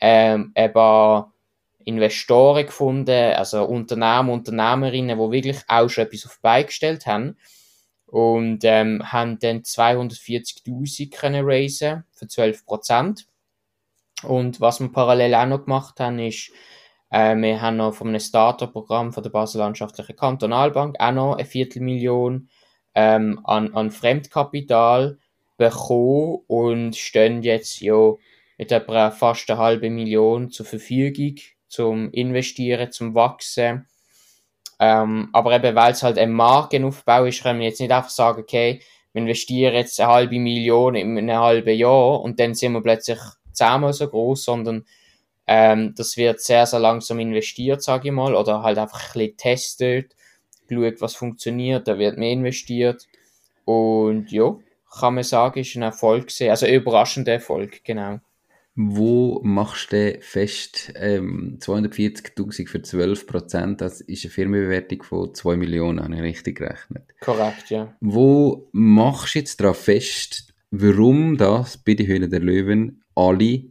ähm, ein paar Investoren gefunden, also Unternehmer, Unternehmerinnen, die wirklich auch schon etwas auf die Beine gestellt haben und ähm, haben dann 240.000 können raisen für 12% Und was wir parallel auch noch gemacht haben, ist, äh, wir haben noch von einem Starter-Programm von der Basel-Landschaftlichen Kantonalbank auch noch eine Viertelmillion ähm, an, an Fremdkapital bekommen und stehen jetzt ja mit etwa fast eine halbe Million zur Verfügung zum Investieren, zum Wachsen. Ähm, aber eben, weil es halt ein Markenaufbau ist, können wir jetzt nicht einfach sagen, okay, wir investieren jetzt eine halbe Million in einem halben Jahr und dann sind wir plötzlich zehnmal so groß, sondern ähm, das wird sehr, sehr langsam investiert, sage ich mal, oder halt einfach ein bisschen testet, geschaut, was funktioniert, da wird mehr investiert. Und ja, kann man sagen, ist ein Erfolg gewesen, also ein überraschender Erfolg, genau. Wo machst du fest ähm, 240.000 für 12 Prozent? Das ist eine Firmenbewertung von 2 Millionen, habe ich richtig gerechnet. Korrekt, ja. Wo machst du jetzt darauf fest, warum das bei den Höhlen der Löwen alle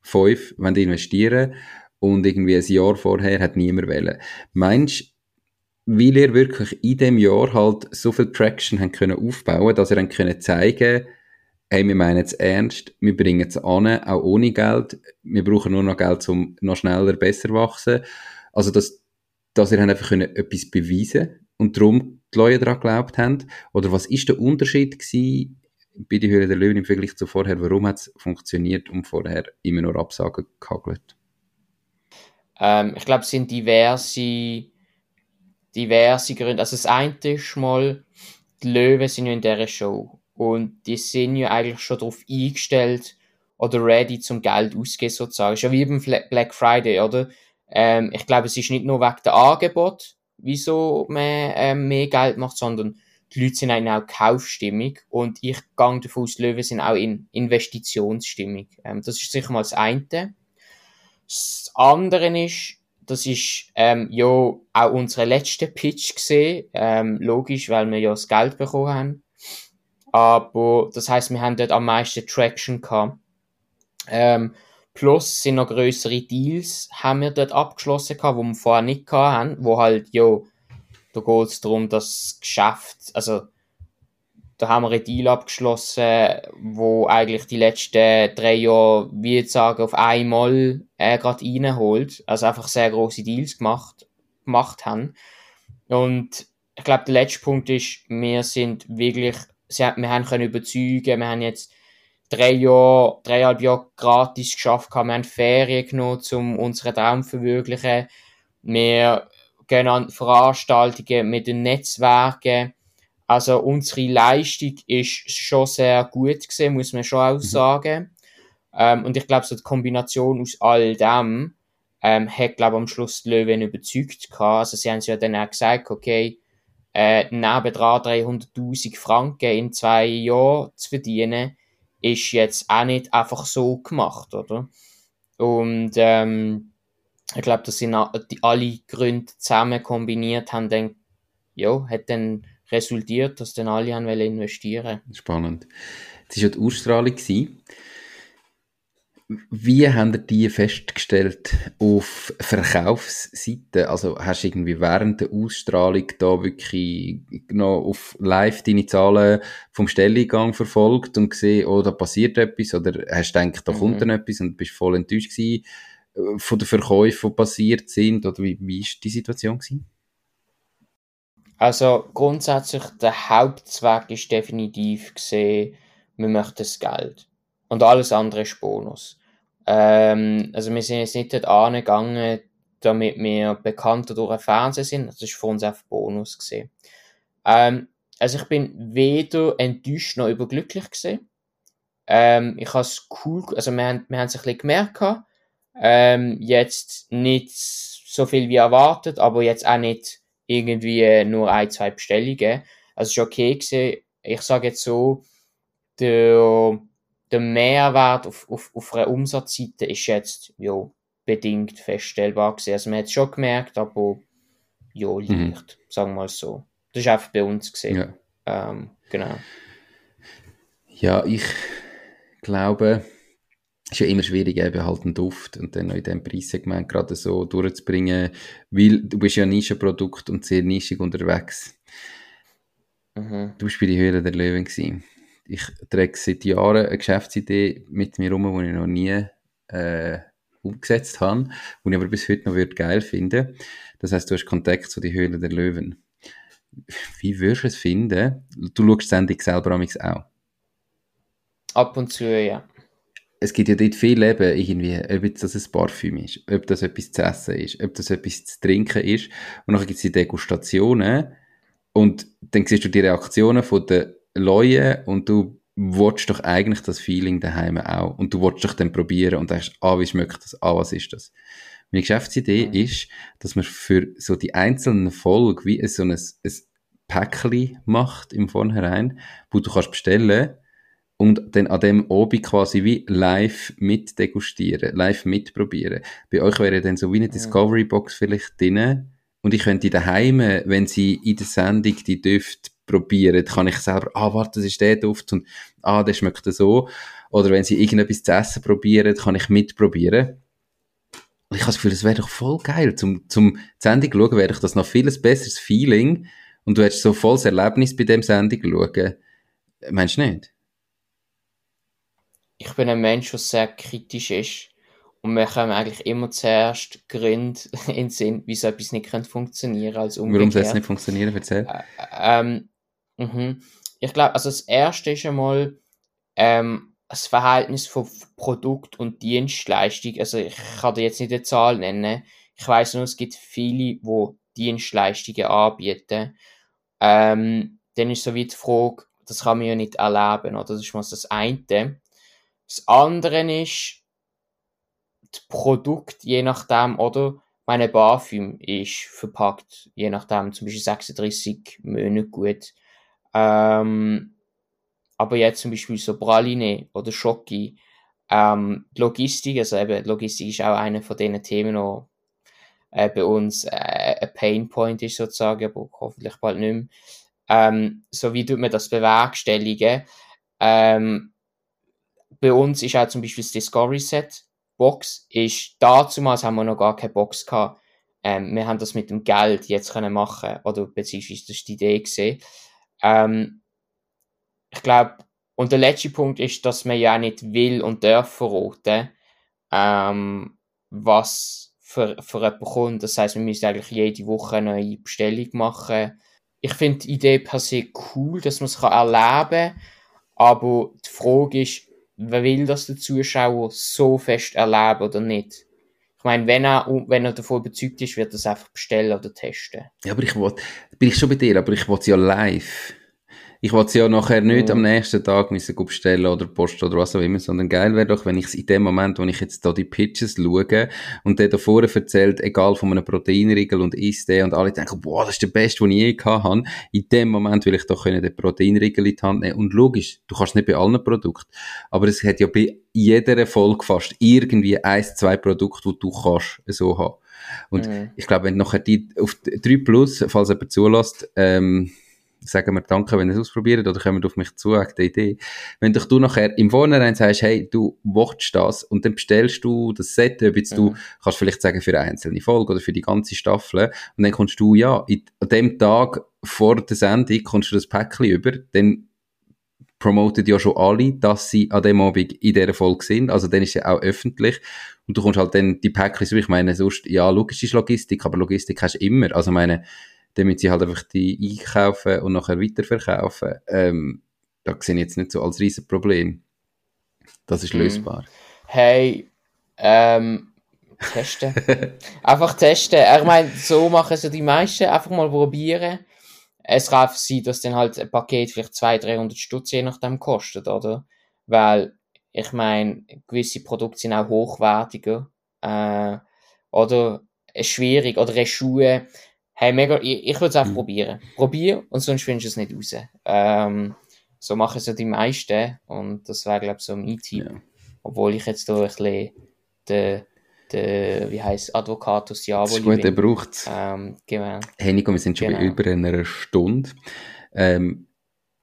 fünf investieren und irgendwie ein Jahr vorher hat niemand wählen? Meinst du, weil ihr wirklich in dem Jahr halt so viel Traction haben können aufbauen, dass ihr dann können zeigen hey, wir meinen es ernst, wir bringen es an, auch ohne Geld, wir brauchen nur noch Geld, um noch schneller, besser wachsen. Also, dass, dass ihr einfach können etwas beweisen und darum die Leute daran geglaubt haben? Oder was ist der Unterschied gewesen bei der Höhle der Löwen im Vergleich zu vorher? Warum hat es funktioniert und vorher immer nur Absagen gehagelt? Ähm, ich glaube, es sind diverse, diverse Gründe. Also das eine ist mal, die Löwen sind ja in dieser Show und die sind ja eigentlich schon darauf eingestellt oder ready zum Geld auszugeben sozusagen. Ist ja wie beim Black Friday, oder? Ähm, ich glaube, es ist nicht nur wegen der Angebot, wieso man ähm, mehr Geld macht, sondern die Leute sind eigentlich auch Kaufstimmung und ich gehe davon aus, die Löwen sind auch in Investitionsstimmung. Ähm, das ist sicher mal das eine. Das andere ist, das ist ähm, ja auch unser letzter Pitch gesehen, ähm, logisch, weil wir ja das Geld bekommen haben. Aber das heißt, wir haben dort am meisten Traction gehabt. Ähm, plus sind noch größere Deals, haben wir dort abgeschlossen gehabt, wo wir vorher nicht gehabt haben, wo halt, ja, da geht es darum, das Geschäft, also da haben wir einen Deal abgeschlossen, wo eigentlich die letzten drei Jahre, wie ich sagen, auf einmal äh, gerade reinholt. Also einfach sehr große Deals gemacht, gemacht haben. Und ich glaube, der letzte Punkt ist, wir sind wirklich, wir haben können überzeugen, wir haben jetzt drei Jahre, dreieinhalb Jahre gratis geschafft, wir haben Ferien genommen, um unseren Traum zu verwirklichen. Wir gehen an Veranstaltungen mit den Netzwerken, also unsere Leistung ist schon sehr gut gesehen, muss man schon auch mhm. sagen. Mhm. Ähm, und ich glaube, so die Kombination aus all dem ähm, hat, glaube am Schluss die Löwen überzeugt gehabt. Also sie haben ja dann auch gesagt, okay, äh, nebendran 300'000 Franken in zwei Jahren zu verdienen, ist jetzt auch nicht einfach so gemacht, oder? Und ähm, ich glaube, das sind alle Gründe zusammen kombiniert, haben dann, ja, hat dann resultiert, dass dann alle haben investieren Spannend. Das war ja die Ausstrahlung. Wie haben ihr die festgestellt auf Verkaufsseite? Also hast du irgendwie während der Ausstrahlung da wirklich noch auf live deine Zahlen vom Stelligang verfolgt und gesehen, oh, da passiert etwas? Oder hast du gedacht, da mhm. kommt dann etwas und bist voll enttäuscht gewesen äh, von den Verkäufen, die passiert sind? Oder wie, wie ist die Situation gewesen? Also grundsätzlich der Hauptzweck ist definitiv gesehen, wir möchten das Geld. Und alles andere ist Bonus. Ähm, also wir sind jetzt nicht dort angegangen, damit wir bekannter durch den Fernsehen sind. Das ist für uns einfach Bonus gesehen. Ähm, also ich bin weder enttäuscht noch überglücklich gesehen. Ähm, ich habe es cool, also wir haben, wir haben es ein bisschen gemerkt. Ähm, jetzt nicht so viel wie erwartet, aber jetzt auch nicht irgendwie nur ein, zwei Bestellungen. Also ist okay gewesen. Ich sage jetzt so, der, der Mehrwert auf, auf, auf einer Umsatzseite ist jetzt, ja, bedingt feststellbar gewesen. Also man hat es schon gemerkt, aber ja, mhm. leicht, mhm. sagen wir mal so. Das ist einfach bei uns gesehen. Ja. Ähm, genau. Ja, ich glaube, ist ja immer schwierig, eben halt einen Duft und dann noch in diesem Preissegment gerade so durchzubringen, weil du bist ja ein Nischenprodukt und sehr nischig unterwegs. Mhm. Du bist bei der Höhle der Löwen gewesen. Ich trage seit Jahren eine Geschäftsidee mit mir rum, die ich noch nie äh, umgesetzt habe, die ich aber bis heute noch würde geil finde. Das heißt, du hast Kontakt zu der Höhle der Löwen. Wie würdest du es finden? Du schaust die Sendung selber auch. Ab und zu, ja es gibt ja dort viel eben irgendwie, ob das ein Parfüm ist, ob das etwas zu essen ist, ob das etwas zu trinken ist. Und dann gibt es die Degustationen und dann siehst du die Reaktionen von den Leuten und du willst doch eigentlich das Feeling daheim auch. Und du willst doch dann probieren und denkst, ah, wie schmeckt das? Ah, was ist das? Meine Geschäftsidee mhm. ist, dass man für so die einzelnen Folgen wie so ein, ein Päckchen macht im Vornherein, wo du kannst bestellen und dann an dem Obi quasi wie live mit degustieren, live mitprobieren. Bei euch wäre dann so wie eine Discovery Box vielleicht drin und ich könnte daheim, wenn sie in der Sendung die Düfte probieren, kann ich selber, ah, warte, das ist der Duft und ah, der schmeckt so. Oder wenn sie irgendetwas zu essen probieren, kann ich mitprobieren. Und ich habe das Gefühl, das wäre doch voll geil. Zum, zum Sendung schauen wäre doch das noch vieles besseres Feeling und du hättest so volles Erlebnis bei dem Sendung schauen. Meinst du nicht? Ich bin ein Mensch, der sehr kritisch ist. Und wir kommen eigentlich immer zuerst Gründe in den Sinn, wieso etwas nicht funktionieren als umgekehrt. Warum soll es nicht funktionieren? Erzähl. Äh, ähm, mh. Ich glaube, also das erste ist einmal ähm, das Verhältnis von Produkt und Dienstleistung. Also ich kann dir jetzt nicht eine Zahl nennen. Ich weiß nur, es gibt viele, die Dienstleistungen anbieten. Ähm, dann ist so wie die Frage, das kann man ja nicht erleben, oder? Das ist mal das eine. Das andere ist, das Produkt, je nachdem, oder? Meine Parfüm ist verpackt, je nachdem, zum Beispiel 36 Monate gut. Ähm, aber jetzt zum Beispiel so Praline oder Schoki, ähm, Logistik, also eben Logistik ist auch einer von diesen Themen, die äh, bei uns äh, ein Painpoint ist sozusagen, aber hoffentlich bald nicht mehr. Ähm, so wie tut man das bewerkstelligen? Ähm, bei uns ist auch zum Beispiel das Discovery Set Box, ist damals haben wir noch gar keine Box gehabt. Ähm, wir haben das mit dem Geld jetzt können machen, oder beziehungsweise das ist die Idee gesehen. Ähm, ich glaube, und der letzte Punkt ist, dass man ja nicht will und darf verraten, ähm, was für, für jemanden kommt. Das heißt, wir müssen eigentlich jede Woche eine neue Bestellung machen. Ich finde die Idee per se cool, dass man es erleben kann, aber die Frage ist, will das der Zuschauer so fest erleben oder nicht? Ich meine, wenn er, wenn er davon überzeugt ist, wird er es einfach bestellen oder testen. Ja, aber ich wollte, bin ich schon bei dir, aber ich wollte es ja live ich wollte es ja nachher nicht am nächsten Tag müssen bestellen oder posten oder was auch immer, sondern geil wäre doch, wenn ich es in dem Moment, wo ich jetzt da die Pitches schaue und der da vorne erzählt, egal von einem Proteinriegel und isst den und alle denken, boah, das ist der beste, den ich je gehabt habe. In dem Moment will ich doch können den Proteinriegel in die Hand nehmen. Und logisch, du kannst nicht bei allen Produkten, aber es hat ja bei jeder Folge fast irgendwie eins, zwei Produkte, die du kannst so haben. Und mhm. ich glaube, wenn nachher die auf 3 Plus, falls jemand zulässt, ähm, sagen wir Danke, wenn ihr es ausprobiert, oder kommt auf mich zu, wegen der Idee. Wenn doch du nachher im Vornherein sagst, hey, du willst das, und dann bestellst du das Set, ob jetzt mhm. du, kannst vielleicht sagen, für eine einzelne Folge oder für die ganze Staffel, und dann kommst du, ja, an dem Tag vor der Sendung kommst du das Päckchen über, dann promotet ja schon alle, dass sie an dem Abend in dieser Folge sind, also dann ist ja auch öffentlich, und du kommst halt dann die Päckchen so, ich meine, sonst, ja, logisch ist Logistik, aber Logistik hast du immer, also meine, damit sie halt einfach die einkaufen und nachher weiterverkaufen. Ähm, da sehe ich jetzt nicht so als riesen Problem. Das ist mhm. lösbar. Hey, ähm, testen. einfach testen. Ich meine, so machen es ja die meisten. Einfach mal probieren. Es kann sein, dass dann halt ein Paket vielleicht 200, 300 Stutz je nachdem kostet, oder? Weil, ich meine, gewisse Produkte sind auch hochwertiger. Äh, oder schwierig. Oder Schuhe Hey, mega, ich, ich würde es einfach mhm. probieren. Probier und sonst findest du es nicht raus. Ähm, so machen es ja die meisten und das wäre, glaube ich, so mein Tipp. Ja. Obwohl ich jetzt da ein bisschen den, den wie heisst Advocatus Diaboli Das ist gut, der braucht es. Ähm, genau. Hey Nico, wir sind schon genau. bei über einer Stunde. Ähm,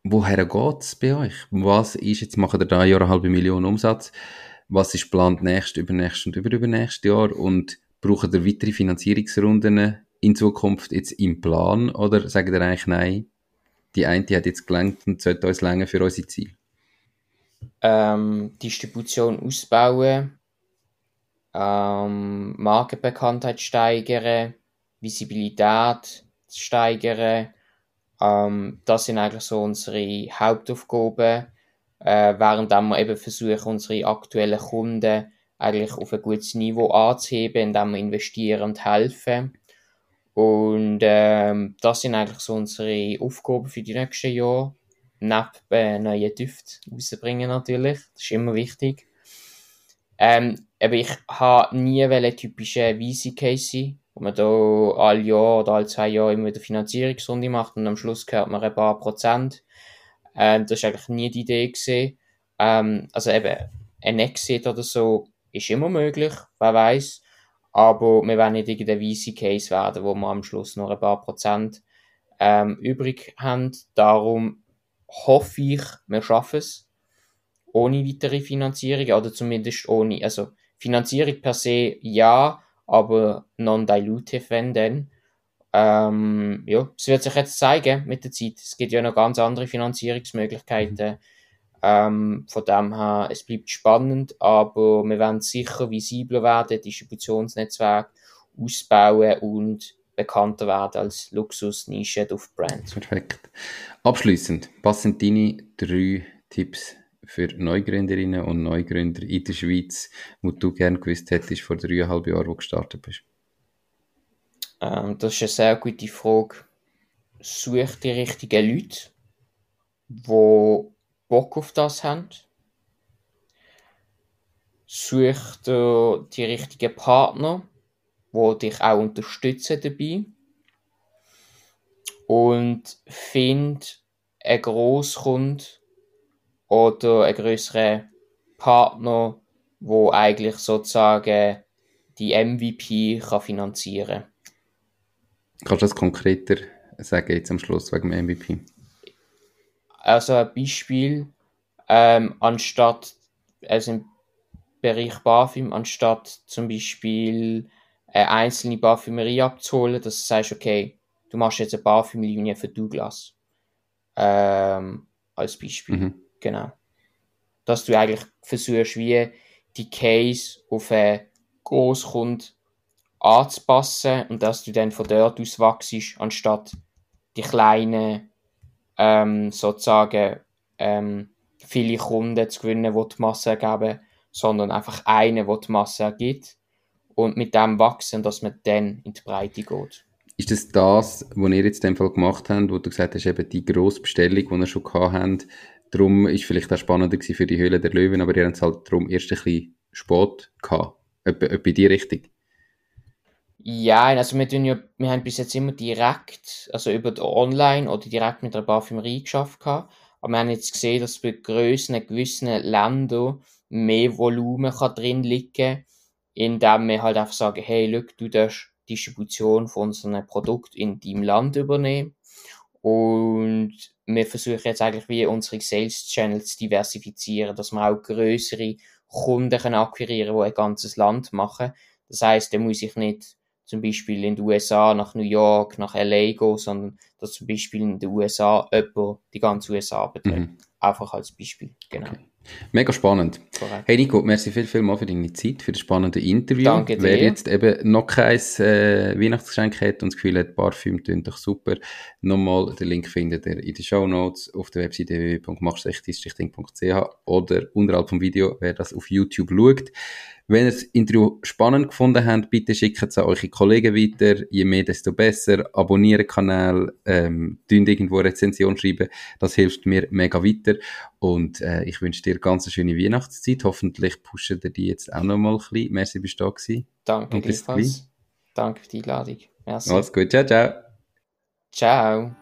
woher geht es bei euch? Was ist, jetzt machen ihr da ein Jahr eine halbe Million Umsatz. Was ist geplant nächstes, übernächstes und überübernächstes Jahr? Und braucht ihr weitere Finanzierungsrunden in Zukunft jetzt im Plan oder sagen ihr eigentlich nein, die eine hat jetzt gelangt und sollte uns länger für unsere Ziele? Ähm, Distribution ausbauen, ähm, Markenbekanntheit steigern, Visibilität steigern. Ähm, das sind eigentlich so unsere Hauptaufgaben, äh, während wir eben versuchen, unsere aktuellen Kunden eigentlich auf ein gutes Niveau anzuheben, indem wir investieren und helfen. Und ähm, das sind eigentlich so unsere Aufgaben für die nächsten Jahre. Neben äh, neuen Düften rausbringen natürlich. Das ist immer wichtig. Ähm, aber ich habe nie einen typischen VC-Case sein, wo man da alle Jahr oder alle zwei Jahre immer wieder Finanzierungsrunde macht und am Schluss gehört man ein paar Prozent. Ähm, das ist eigentlich nie die Idee. Ähm, also eben ein Exit oder so ist immer möglich, wer weiß. Aber wir werden nicht irgendein VC Case werden, wo wir am Schluss noch ein paar Prozent ähm, übrig haben. Darum hoffe ich, wir schaffen es. Ohne weitere Finanzierung oder zumindest ohne, also Finanzierung per se ja, aber non-dilutive, wenn denn. Ähm, ja, es wird sich jetzt zeigen mit der Zeit. Es gibt ja noch ganz andere Finanzierungsmöglichkeiten. Ähm, von dem her, es bleibt spannend, aber wir werden sicher visibler werden, Distributionsnetzwerk ausbauen und bekannter werden als Luxus-Nische auf Brand. Perfekt. Abschließend, was sind deine drei Tipps für Neugründerinnen und Neugründer in der Schweiz, wo du gerne gewusst hättest vor dreieinhalb Jahren, wo du gestartet bist? Ähm, das ist eine sehr gute Frage. Such die richtigen Leute, die Bock auf das haben. Such dir die richtigen Partner, die dich auch unterstützen dabei. Und find einen Grosskunden oder einen größeren Partner, wo eigentlich sozusagen die MVP kann finanzieren Kannst du das konkreter sagen jetzt am Schluss wegen dem MVP? Also ein Beispiel, ähm, anstatt, also im Bereich Parfüm, anstatt zum Beispiel eine einzelne Parfümerie abzuholen, dass du sagst, okay, du machst jetzt eine Parfümlinie für Douglas. Ähm, als Beispiel. Mhm. Genau. Dass du eigentlich versuchst, wie die Case auf einen Großkunden anzupassen und dass du dann von dort aus wachst, anstatt die kleinen ähm, sozusagen ähm, viele Kunden zu gewinnen, die die Masse ergeben, sondern einfach einen, der die Masse ergibt und mit dem wachsen, dass man dann in die Breite geht. Ist das das, was ihr jetzt in dem Fall gemacht habt, wo du gesagt hast, eben die grosse Bestellung, die ihr schon gehabt habt, darum ist vielleicht auch spannender für die Höhle der Löwen, aber ihr habt es halt darum erst ein bisschen spät gehabt. Etwa, etwa in die Richtung. Ja, also wir, tun ja, wir haben bis jetzt immer direkt, also über die Online oder direkt mit der Parfümerie geschafft. Aber wir haben jetzt gesehen, dass bei Grössen gewissen Ländern mehr Volumen kann drin liegen indem wir halt einfach sagen, hey, look, du darfst Distribution von unserem Produkt in deinem Land übernehmen. Und wir versuchen jetzt eigentlich wie unsere Sales Channels zu diversifizieren, dass wir auch größere Kunden können akquirieren, die ein ganzes Land machen. Das heißt, da muss ich nicht zum Beispiel in den USA nach New York, nach LA gehen, sondern dass zum Beispiel in den USA jemand die ganze USA betreut. Mhm. Einfach als Beispiel, genau. Okay. Mega spannend. Correct. Hey Nico, merci viel, viel mal für deine Zeit, für das spannende Interview. Danke dir. Wer jetzt eben noch kein äh, Weihnachtsgeschenk hat und das Gefühl hat, Parfüm tönt doch super, nochmal den Link findet ihr in den Show Notes auf der Webseite www.machst-ding.ch oder unterhalb vom Video, wer das auf YouTube schaut. Wenn ihr das Interview spannend gefunden habt, bitte schickt es an eure Kollegen weiter. Je mehr, desto besser. Abonnieren den Kanal, ähm, irgendwo eine Rezension schreiben. Das hilft mir mega weiter. Und äh, ich wünsche dir ganz eine schöne Weihnachtszeit. Hoffentlich pushen dir die jetzt auch noch mal ein bisschen. Merci, bist du da gewesen. Danke gleichfalls. Danke für die Einladung. Merci. Alles gut. Ciao, ciao. Ciao.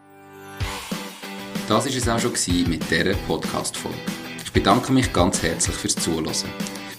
Das war es auch schon mit dieser Podcast-Folge. Ich bedanke mich ganz herzlich fürs Zuhören.